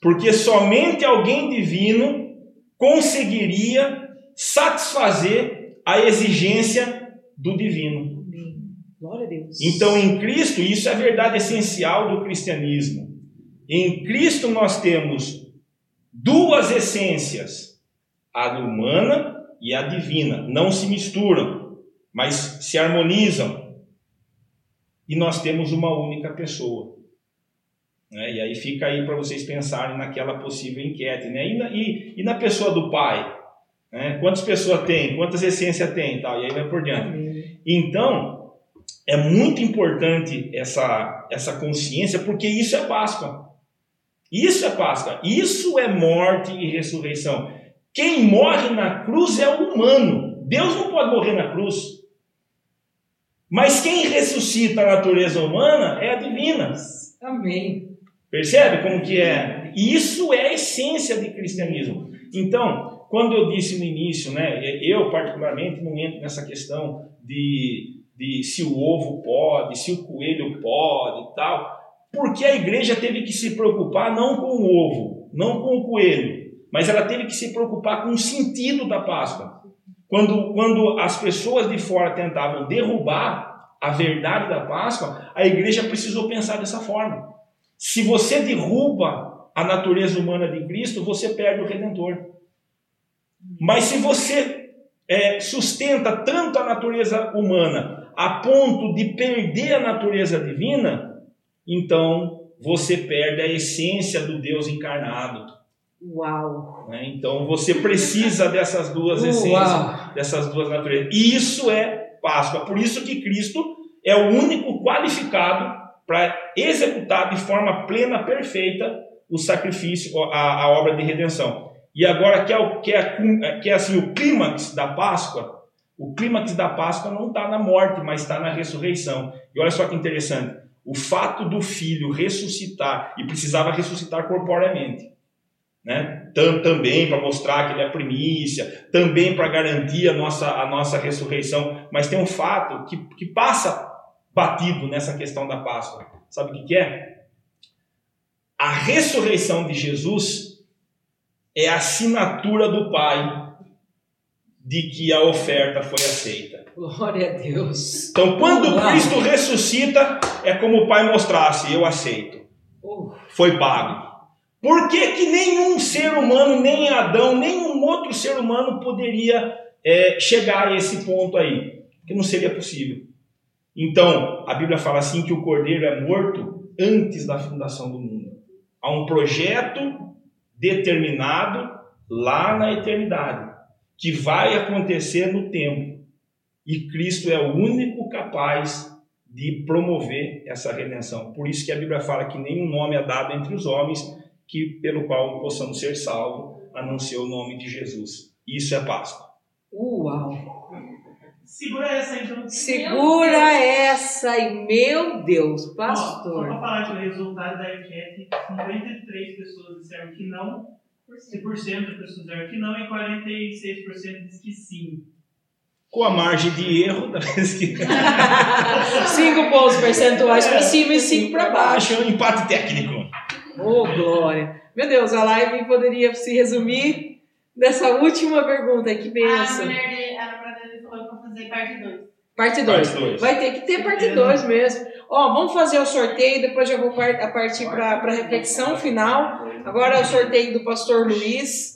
Porque somente alguém divino conseguiria satisfazer a exigência do divino. Glória a Deus. Então, em Cristo, isso é a verdade essencial do cristianismo. Em Cristo nós temos duas essências, a humana e a divina. Não se misturam, mas se harmonizam e nós temos uma única pessoa. Né? E aí fica aí para vocês pensarem naquela possível enquete. Né? E, na, e, e na pessoa do pai? Né? Quantas pessoas tem? Quantas essências tem? Tal, e aí vai por diante. Então, é muito importante essa, essa consciência, porque isso é Páscoa. Isso é Páscoa. Isso é morte e ressurreição. Quem morre na cruz é o humano. Deus não pode morrer na cruz. Mas quem ressuscita a natureza humana é a divina. Amém. Percebe como que é? Isso é a essência de cristianismo. Então, quando eu disse no início, né, eu particularmente não entro nessa questão de, de se o ovo pode, se o coelho pode e tal, porque a igreja teve que se preocupar não com o ovo, não com o coelho, mas ela teve que se preocupar com o sentido da Páscoa. Quando, quando as pessoas de fora tentavam derrubar a verdade da Páscoa, a igreja precisou pensar dessa forma. Se você derruba a natureza humana de Cristo, você perde o Redentor. Mas se você é, sustenta tanto a natureza humana a ponto de perder a natureza divina, então você perde a essência do Deus encarnado. Uau! Né? Então você precisa dessas duas Uau. essências, dessas duas naturezas. E isso é Páscoa. Por isso que Cristo é o único qualificado para executar de forma plena, perfeita, o sacrifício, a, a obra de redenção. E agora que é, o, que é, que é assim, o clímax da Páscoa, o clímax da Páscoa não está na morte, mas está na ressurreição. E olha só que interessante, o fato do filho ressuscitar, e precisava ressuscitar corporeamente, né? também para mostrar que ele é primícia, também para garantir a nossa, a nossa ressurreição. Mas tem um fato que, que passa batido nessa questão da Páscoa. Sabe o que, que é? A ressurreição de Jesus é a assinatura do Pai de que a oferta foi aceita. Glória a Deus. Então, quando Cristo ressuscita, é como o Pai mostrasse: eu aceito. Foi pago. Por que, que nenhum ser humano, nem Adão, nenhum outro ser humano poderia é, chegar a esse ponto aí? Porque não seria possível. Então, a Bíblia fala assim que o cordeiro é morto antes da fundação do mundo. Há um projeto determinado lá na eternidade que vai acontecer no tempo. E Cristo é o único capaz de promover essa redenção. Por isso que a Bíblia fala que nenhum nome é dado entre os homens que pelo qual possamos ser salvos, a não ser o nome de Jesus. Isso é Páscoa. Uau! Segura essa então. Segura essa e meu Deus, pastor. Ó, só para falar que o resultado da enquete, 53 pessoas disseram que não, 100% das pessoas disseram que não e 46% diz que sim. Com a margem de erro da vez que. 5 pontos percentuais para cima e 5 para baixo. É um empate técnico. Oh, glória. Meu Deus, a live poderia se resumir nessa última pergunta. Que A benção. mulher dele, a dele falou que fazer parte 2. Parte 2. Parte dois. Vai ter que ter parte 2 mesmo. Ó, vamos fazer o sorteio, depois já vou partir para a reflexão final. Agora é o sorteio do pastor Luiz.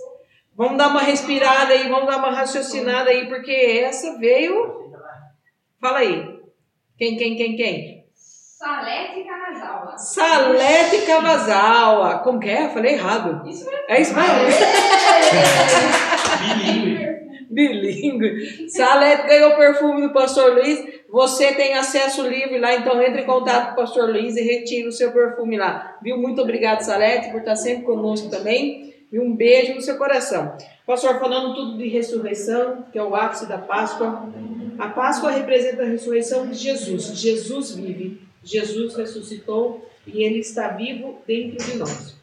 Vamos dar uma respirada aí, vamos dar uma raciocinada aí, porque essa veio. Fala aí. Quem, quem, quem, quem? Salete Canazawa. Salete Cavazawa. Como que é? Falei errado. Isso mesmo. É isso mesmo? Bilingue. Bilingue. Salete ganhou o perfume do pastor Luiz. Você tem acesso livre lá, então entre em contato com o pastor Luiz e retire o seu perfume lá. Viu? Muito obrigado, Salete, por estar sempre conosco também. E um beijo no seu coração. Pastor, falando tudo de ressurreição, que é o ápice da Páscoa. A Páscoa representa a ressurreição de Jesus. Jesus vive, Jesus ressuscitou e ele está vivo dentro de nós.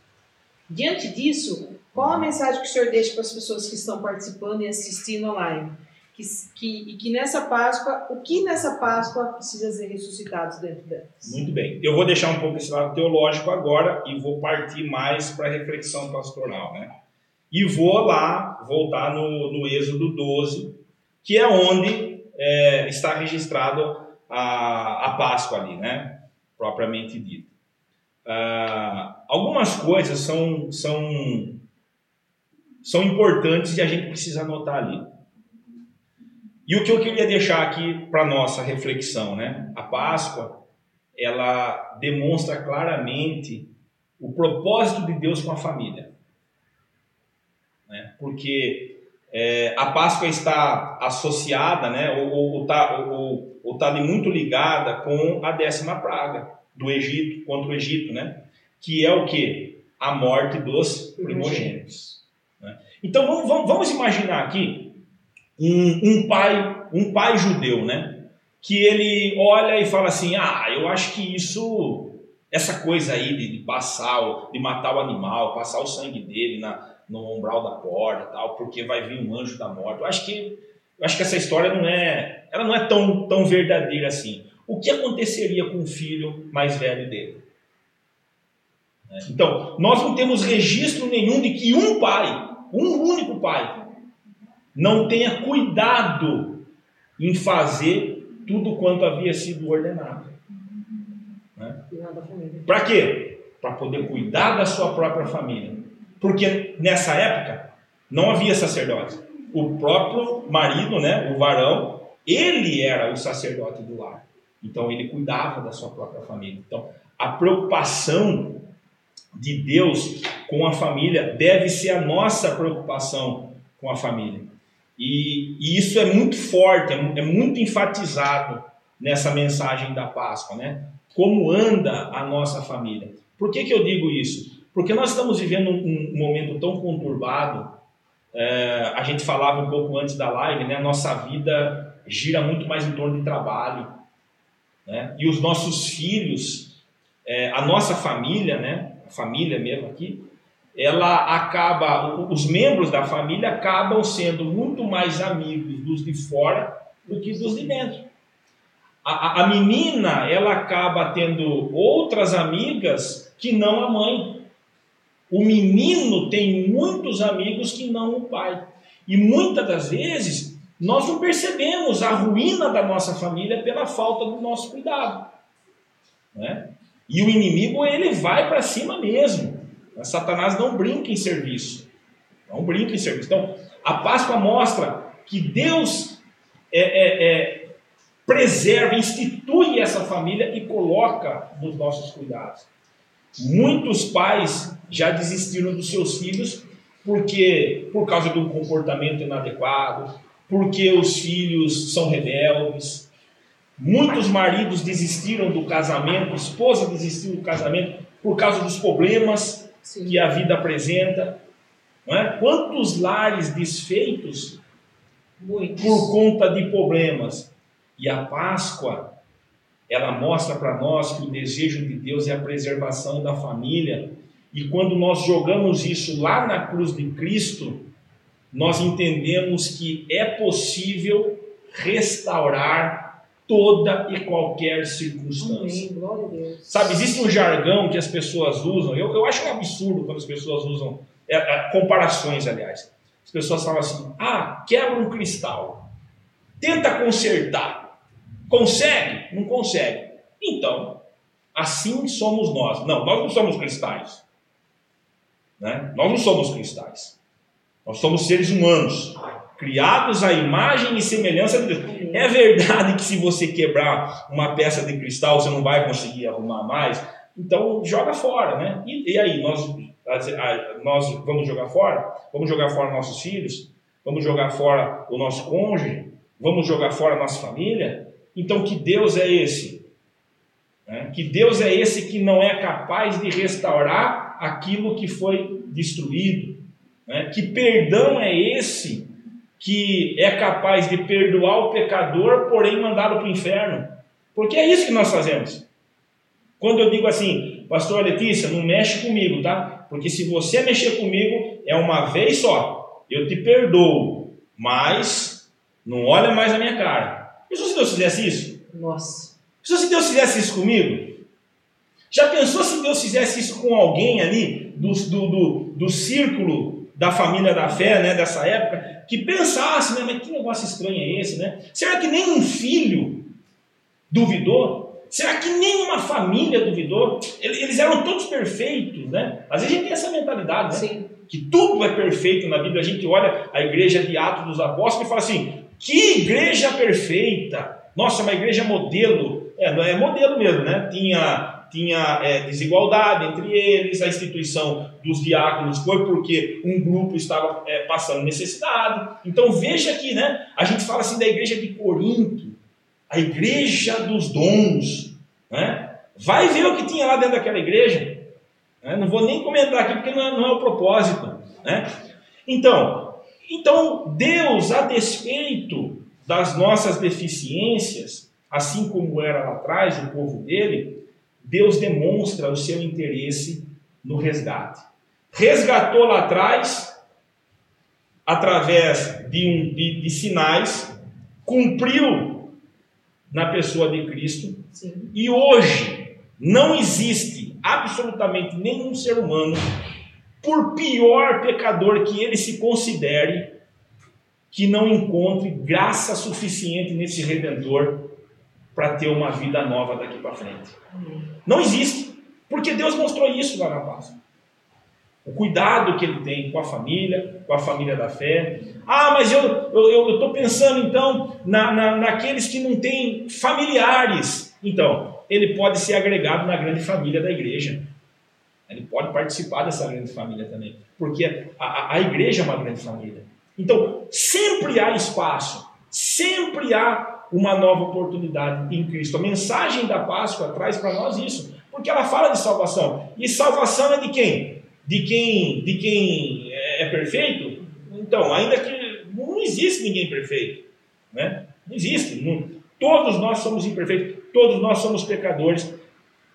Diante disso, qual a mensagem que o senhor deixa para as pessoas que estão participando e assistindo online? Que, que, e que nessa Páscoa, o que nessa Páscoa precisa ser ressuscitado dentro delas? Muito bem. Eu vou deixar um pouco esse lado teológico agora e vou partir mais para a reflexão pastoral, né? E vou lá, voltar no, no Êxodo 12, que é onde é, está registrado a, a Páscoa ali, né? Propriamente dita. Ah, algumas coisas são, são, são importantes e a gente precisa anotar ali. E o que eu queria deixar aqui para nossa reflexão, né? A Páscoa, ela demonstra claramente o propósito de Deus com a família, né? Porque é, a Páscoa está associada, né? Ou está ou, ou, ou tá muito ligada com a décima praga do Egito contra o Egito, né? Que é o que a morte dos primogênitos. Né? Então vamos, vamos imaginar aqui um, um pai, um pai judeu, né? Que ele olha e fala assim: ah, eu acho que isso, essa coisa aí de, de passar, de matar o animal, passar o sangue dele na, no umbral da porta, tal, porque vai vir um anjo da morte. Eu acho que, eu acho que essa história não é, ela não é tão, tão verdadeira assim. O que aconteceria com o filho mais velho dele? Né? Então, nós não temos registro nenhum de que um pai, um único pai, não tenha cuidado em fazer tudo quanto havia sido ordenado. Família. Para quê? Para poder cuidar da sua própria família. Porque nessa época não havia sacerdote. O próprio marido, né, o varão, ele era o sacerdote do lar. Então ele cuidava da sua própria família. Então a preocupação de Deus com a família deve ser a nossa preocupação com a família. E, e isso é muito forte, é, é muito enfatizado nessa mensagem da Páscoa, né? Como anda a nossa família. Por que, que eu digo isso? Porque nós estamos vivendo um, um momento tão conturbado. é, a gente falava um pouco antes da live, né? Nossa vida gira muito mais em torno de trabalho, né? E os nossos filhos, é, a nossa família, né? A família mesmo aqui, ela acaba, os membros da família acabam sendo muito mais amigos dos de fora do que dos de dentro. A- a menina, ela acaba tendo outras amigas que não a mãe. O menino tem muitos amigos que não o pai. E muitas das vezes, nós não percebemos a ruína da nossa família pela falta do nosso cuidado. Né? E o inimigo ele vai para cima mesmo. Satanás não brinca em serviço. Não brinca em serviço. Então, a Páscoa mostra que Deus é, é, é, preserva, institui essa família e coloca nos nossos cuidados. Muitos pais já desistiram dos seus filhos porque por causa de um comportamento inadequado, porque os filhos são rebeldes. Muitos maridos desistiram do casamento, esposa desistiu do casamento por causa dos problemas Sim. que a vida apresenta. É? Quantos lares desfeitos Muitos. por conta de problemas? E a Páscoa, ela mostra para nós que o desejo de Deus é a preservação da família. E quando nós jogamos isso lá na cruz de Cristo, nós entendemos que é possível restaurar toda e qualquer circunstância. Amém, Sabe, existe um jargão que as pessoas usam, eu, eu acho um absurdo quando as pessoas usam, é, é, comparações, aliás. As pessoas falam assim: ah, quebra um cristal, tenta consertar, consegue? Não consegue. Então, assim somos nós. Não, nós não somos cristais. Né? Nós não somos cristais. Nós somos seres humanos, criados à imagem e semelhança de Deus. É verdade que se você quebrar uma peça de cristal, você não vai conseguir arrumar mais. Então joga fora, né? E, e aí, nós, nós vamos jogar fora? Vamos jogar fora nossos filhos? Vamos jogar fora o nosso cônjuge? Vamos jogar fora a nossa família? Então que Deus é esse? Né? Que Deus é esse que não é capaz de restaurar aquilo que foi destruído. Né? Que perdão é esse que é capaz de perdoar o pecador, porém mandá-lo para o inferno? Porque é isso que nós fazemos. Quando eu digo assim, pastor Letícia, não mexe comigo, tá? Porque se você mexer comigo, é uma vez só. Eu te perdoo, mas não olha mais na minha cara. E se Deus fizesse isso? Nossa. Se Deus fizesse isso comigo? Já pensou se Deus fizesse isso com alguém ali do, do, do, do círculo da família da fé, né, dessa época, que pensasse, né, mas que negócio estranho é esse, né? Será que nem um filho duvidou? Será que nenhuma família duvidou? Eles eram todos perfeitos, né? Às vezes a gente tem essa mentalidade, né? Sim. Que tudo é perfeito na Bíblia. A gente olha a igreja de Atos dos Apóstolos e fala assim: que igreja perfeita! Nossa, uma igreja modelo. É, não é modelo mesmo, né? Tinha tinha é, desigualdade entre eles, a instituição dos diáconos foi porque um grupo estava é, passando necessidade. Então veja aqui, né? A gente fala assim da igreja de Corinto, a igreja dos dons, né? Vai ver o que tinha lá dentro daquela igreja. Né? Não vou nem comentar aqui porque não é, não é o propósito, né? Então, então Deus, a despeito das nossas deficiências, assim como era lá atrás o povo dele, Deus demonstra o seu interesse no resgate. Resgatou lá atrás, através de, um, de, de sinais, cumpriu na pessoa de Cristo, Sim. e hoje não existe absolutamente nenhum ser humano, por pior pecador que ele se considere, que não encontre graça suficiente nesse Redentor para ter uma vida nova daqui para frente. Não existe. Porque Deus mostrou isso lá na Páscoa. O cuidado que ele tem com a família, com a família da fé. Ah, mas eu estou pensando então na, na, naqueles que não têm familiares. Então, ele pode ser agregado na grande família da igreja. Ele pode participar dessa grande família também. Porque a, a, a igreja é uma grande família. Então, sempre há espaço, sempre há uma nova oportunidade em Cristo. A mensagem da Páscoa traz para nós isso, porque ela fala de salvação. E salvação é de quem? De quem, de quem é perfeito? Então, ainda que não existe ninguém perfeito, né? Não existe. Não, todos nós somos imperfeitos, todos nós somos pecadores.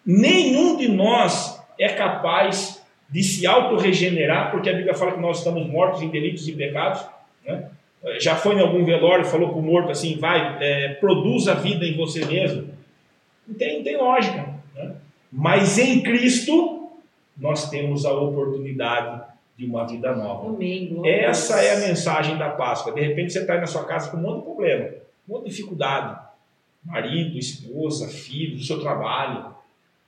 Nenhum de nós é capaz de se auto-regenerar, porque a Bíblia fala que nós estamos mortos em delitos e pecados, né? Já foi em algum velório e falou para o morto assim, vai, é, produza vida em você mesmo. Não tem, não tem lógica. Né? Mas em Cristo, nós temos a oportunidade de uma vida nova. Amém. Essa é a mensagem da Páscoa. De repente você está aí na sua casa com um monte de problema, um monte de dificuldade. Marido, esposa, filho, do seu trabalho,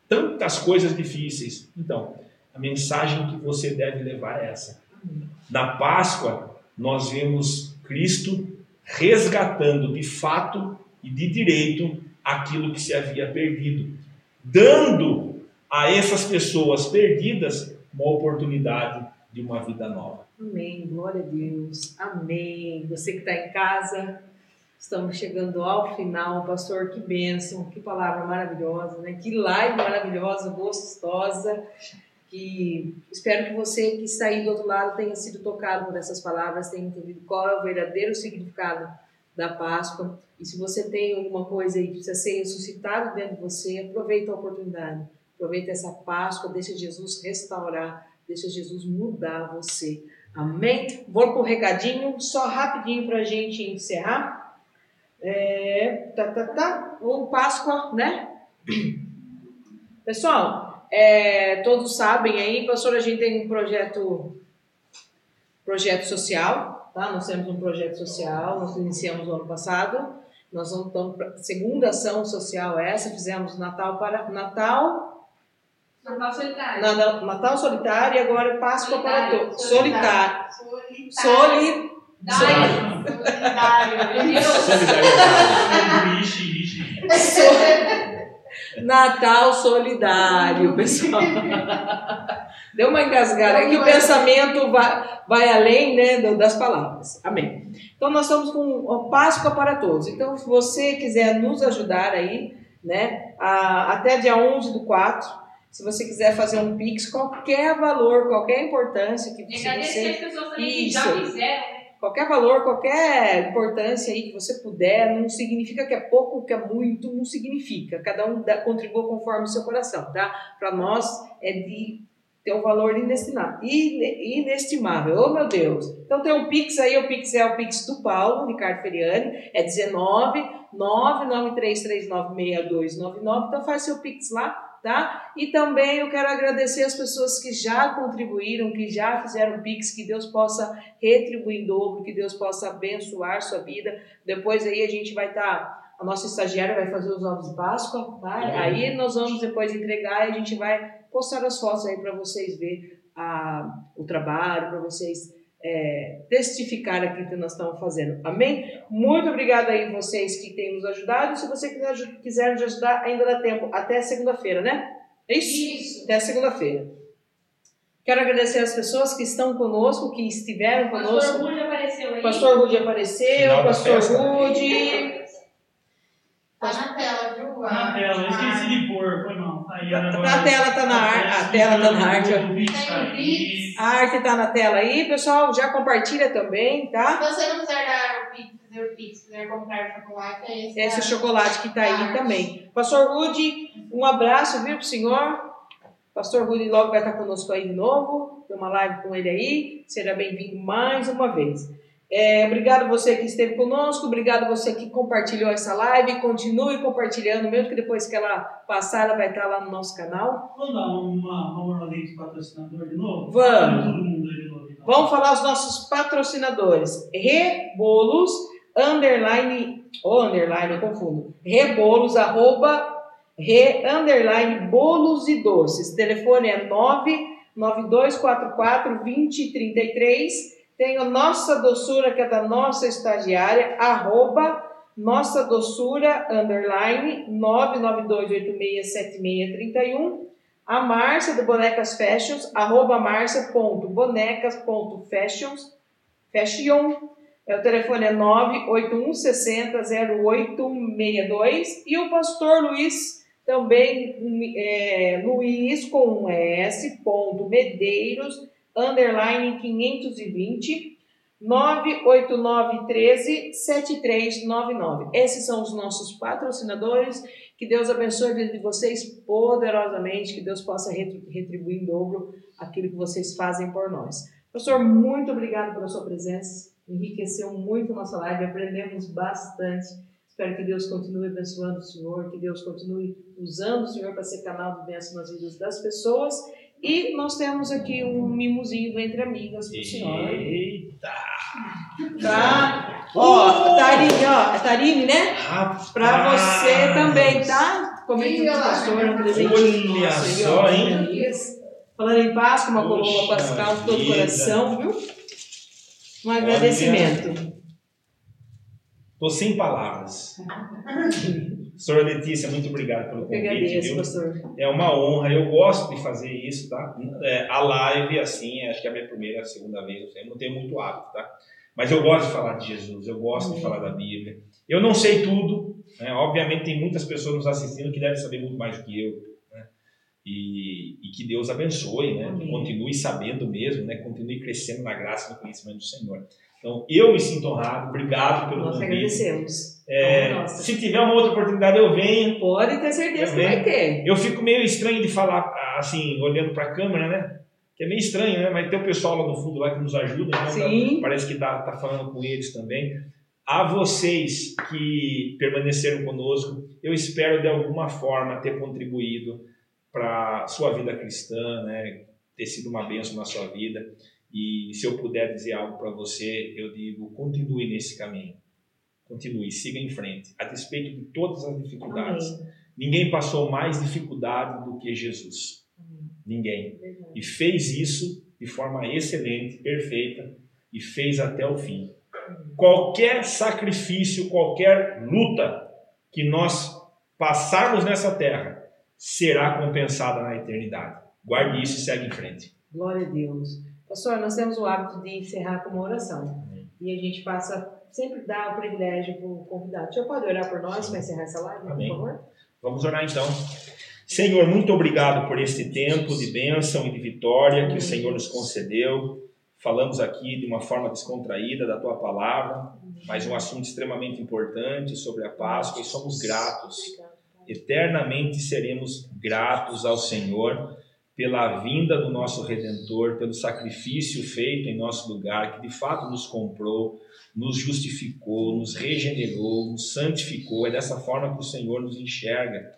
tantas coisas difíceis. Então, a mensagem que você deve levar é essa. Na Páscoa, nós vemos Cristo resgatando de fato e de direito aquilo que se havia perdido, dando a essas pessoas perdidas uma oportunidade de uma vida nova. Amém, glória a Deus, amém. Você que está em casa, estamos chegando ao final, pastor, que bênção, que palavra maravilhosa, né? Que live maravilhosa, gostosa. Que espero que você que está aí do outro lado tenha sido tocado por essas palavras, tenha entendido qual é o verdadeiro significado da Páscoa. E se você tem alguma coisa aí que precisa ser ressuscitado dentro de você, aproveita a oportunidade. Aproveita essa Páscoa, deixa Jesus restaurar, deixa Jesus mudar você. Amém? Vou para o recadinho, só rapidinho para a gente encerrar. É, tá, tá, tá. O Páscoa, né? Pessoal, é, todos sabem aí, pastor, a gente tem um projeto, projeto social, tá? Nós temos um projeto social, nós iniciamos no ano passado. Nós vamos então segunda ação social essa, fizemos Natal para Natal Natal solitário. Natal, Natal solitário e agora Páscoa para Solitário, todos. Solitário. Solitário. Soli, Solidário. Solidariedade. Ixi, ixi. so- Natal solidário, pessoal. Deu uma engasgada. É que o pensamento vai, vai além né, das palavras. Amém. Então, nós estamos com o Páscoa para todos. Então, se você quiser nos ajudar aí, né, a- até dia 11 do 4, se você quiser fazer um Pix, qualquer valor, qualquer importância que E se agradecer você as pessoas também que já fizeram, né? Qualquer valor, qualquer importância aí que você puder, não significa que é pouco, que é muito, não significa. Cada um dá, contribua conforme o seu coração, tá? Para nós é de ter um valor inestimável. ine- Inestimável. Oh, meu Deus. Então tem um Pix aí, o Pix é o Pix do Paulo, Ricardo Feriani, é 19 993396299. Então faz seu Pix lá, tá? E também eu quero agradecer as pessoas que já contribuíram, que já fizeram Pix, que Deus possa retribuir em dobro, que Deus possa abençoar sua vida. Depois aí a gente vai estar, a nossa estagiária vai fazer os ovos de Páscoa, tá? Uhum. aí nós vamos depois entregar e a gente vai postar as fotos aí para vocês verem a, o trabalho, para vocês é, testificar aquilo que nós estamos fazendo. Amém? Muito obrigada aí vocês que têm nos ajudado. Se você quiser, quiser nos ajudar, ainda dá tempo. Até segunda-feira, né? É isso? Isso. Até segunda-feira. Quero agradecer as pessoas que estão conosco, que estiveram O pastor conosco. Rude apareceu aí. O pastor Rude apareceu, Final pastor. Rude. Tá na tela, viu? Na tela, foi mal. Aí, Tá- agora- tá- a tela tá na ar- a tela tá na arte, tá. A arte está na tela aí, pessoal. Já compartilha também, tá? Se você não quiser dar o Pix, fazer o Pix, quiser comprar chocolate, é esse. Esse da- chocolate que está aí Arte. também. Pastor Rude, um abraço, viu, pro senhor? Pastor Rude logo vai estar conosco aí de novo. Tem uma live com ele aí. Seja bem-vindo mais uma vez. É, obrigado você que esteve conosco, obrigado você que compartilhou essa live. Continue compartilhando, mesmo que depois que ela passar, ela vai estar lá no nosso canal. Vamos dar uma, uma ordem dos patrocinadores de novo? Vamos. De então. Vamos falar os nossos patrocinadores. Rebolos, underline, ou underline, eu confundo. Rebolos, arroba, re, underline, bolos e doces. Telefone é 99244 2033. Tem a nossa doçura, que é da nossa estagiária, arroba, nossa doçura, underline, 992867631. A Márcia do Bonecas Fashions, arroba marcia.bonecas.fashions, fashion. É, o telefone é 981 60 0862. E o pastor Luiz, também, é, Luiz com um S, ponto, Medeiros, underline 520, 98913 7399. Esses são os nossos patrocinadores. Que Deus abençoe a vida de vocês poderosamente, que Deus possa retri- retribuir em dobro aquilo que vocês fazem por nós. Pastor, muito obrigado pela sua presença. Enriqueceu muito a nossa live, aprendemos bastante. Espero que Deus continue abençoando o Senhor, que Deus continue usando o Senhor para ser canal de bênção nas vidas das pessoas. E nós temos aqui um mimozinho do Entre Amigas para o senhor. Eita! Tá? Ó, Tarine, ó, Tarine, né? Rapaz! Pra você também, tá? Comente com o pastor, um presente. Olha só, hein? Falando em Páscoa, uma Puxa colomba pascal de todo coração, viu? Um agradecimento. Tô sem palavras. Senhora Letícia, muito obrigado pelo Eu convite. agradeço, viu? pastor. É uma honra, eu gosto de fazer isso, tá? É, a live, assim, acho que é a minha primeira, segunda vez, eu não tenho muito hábito, tá? Mas eu gosto de falar de Jesus, eu gosto de Amém. falar da Bíblia. Eu não sei tudo, né? Obviamente tem muitas pessoas nos assistindo que devem saber muito mais do que eu, né? E, e que Deus abençoe, né? Que Amém. continue sabendo mesmo, né? Continue crescendo na graça e no conhecimento do Senhor. Então, eu me sinto honrado, obrigado pelo Nós convite. agradecemos. É, Nossa. se tiver uma outra oportunidade, eu venho. Pode ter certeza que vai ter. Eu fico meio estranho de falar assim, olhando para a câmera, né? Que é meio estranho, né? Mas tem o pessoal lá no fundo lá que nos ajuda, então Sim. parece que dá, tá falando com eles também. A vocês que permaneceram conosco, eu espero de alguma forma ter contribuído para sua vida cristã, né? Ter sido uma bênção na sua vida. E se eu puder dizer algo para você, eu digo: continue nesse caminho. Continue, siga em frente, a despeito de todas as dificuldades. Amém. Ninguém passou mais dificuldade do que Jesus. Ninguém. Verdade. E fez isso de forma excelente, perfeita e fez até o fim. Qualquer sacrifício, qualquer luta que nós passarmos nessa terra será compensada na eternidade. Guarde isso e segue em frente. Glória a Deus. Pastor, nós temos o hábito de encerrar com uma oração. E a gente passa, sempre dá o privilégio para o convidado. O senhor pode orar por nós para encerrar essa live, Amém. por favor? Vamos orar então. Senhor, muito obrigado por este tempo de bênção e de vitória que o Senhor nos concedeu. Falamos aqui de uma forma descontraída da tua palavra, mas um assunto extremamente importante sobre a Páscoa e somos gratos. Eternamente seremos gratos ao Senhor pela vinda do nosso Redentor, pelo sacrifício feito em nosso lugar, que de fato nos comprou, nos justificou, nos regenerou, nos santificou. É dessa forma que o Senhor nos enxerga.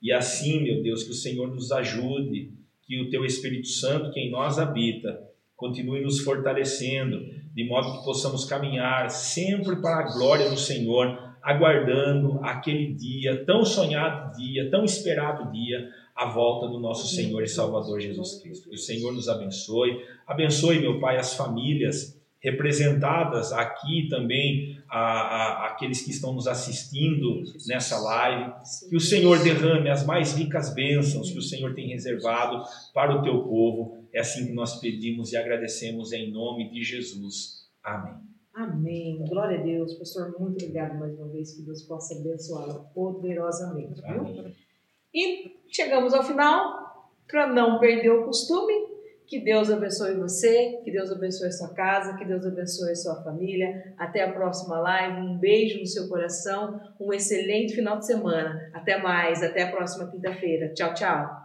E assim, meu Deus, que o Senhor nos ajude, que o teu Espírito Santo que em nós habita continue nos fortalecendo, de modo que possamos caminhar sempre para a glória do Senhor, aguardando aquele dia, tão sonhado dia, tão esperado dia, a volta do nosso Senhor e Salvador Jesus Cristo. Que o Senhor nos abençoe, abençoe, meu Pai, as famílias representadas aqui também, a, a- aqueles que estão nos assistindo nessa live, que o Senhor derrame as mais ricas bênçãos que o Senhor tem reservado para o teu povo. É assim que nós pedimos e agradecemos em nome de Jesus. Amém. Amém. Glória a Deus. Pastor, muito obrigado mais uma vez. Que Deus possa abençoá-lo poderosamente. Amém. E chegamos ao final. Para não perder o costume, que Deus abençoe você, que Deus abençoe sua casa, que Deus abençoe sua família. Até a próxima live. Um beijo no seu coração. Um excelente final de semana. Até mais. Até a próxima quinta-feira. Tchau, tchau.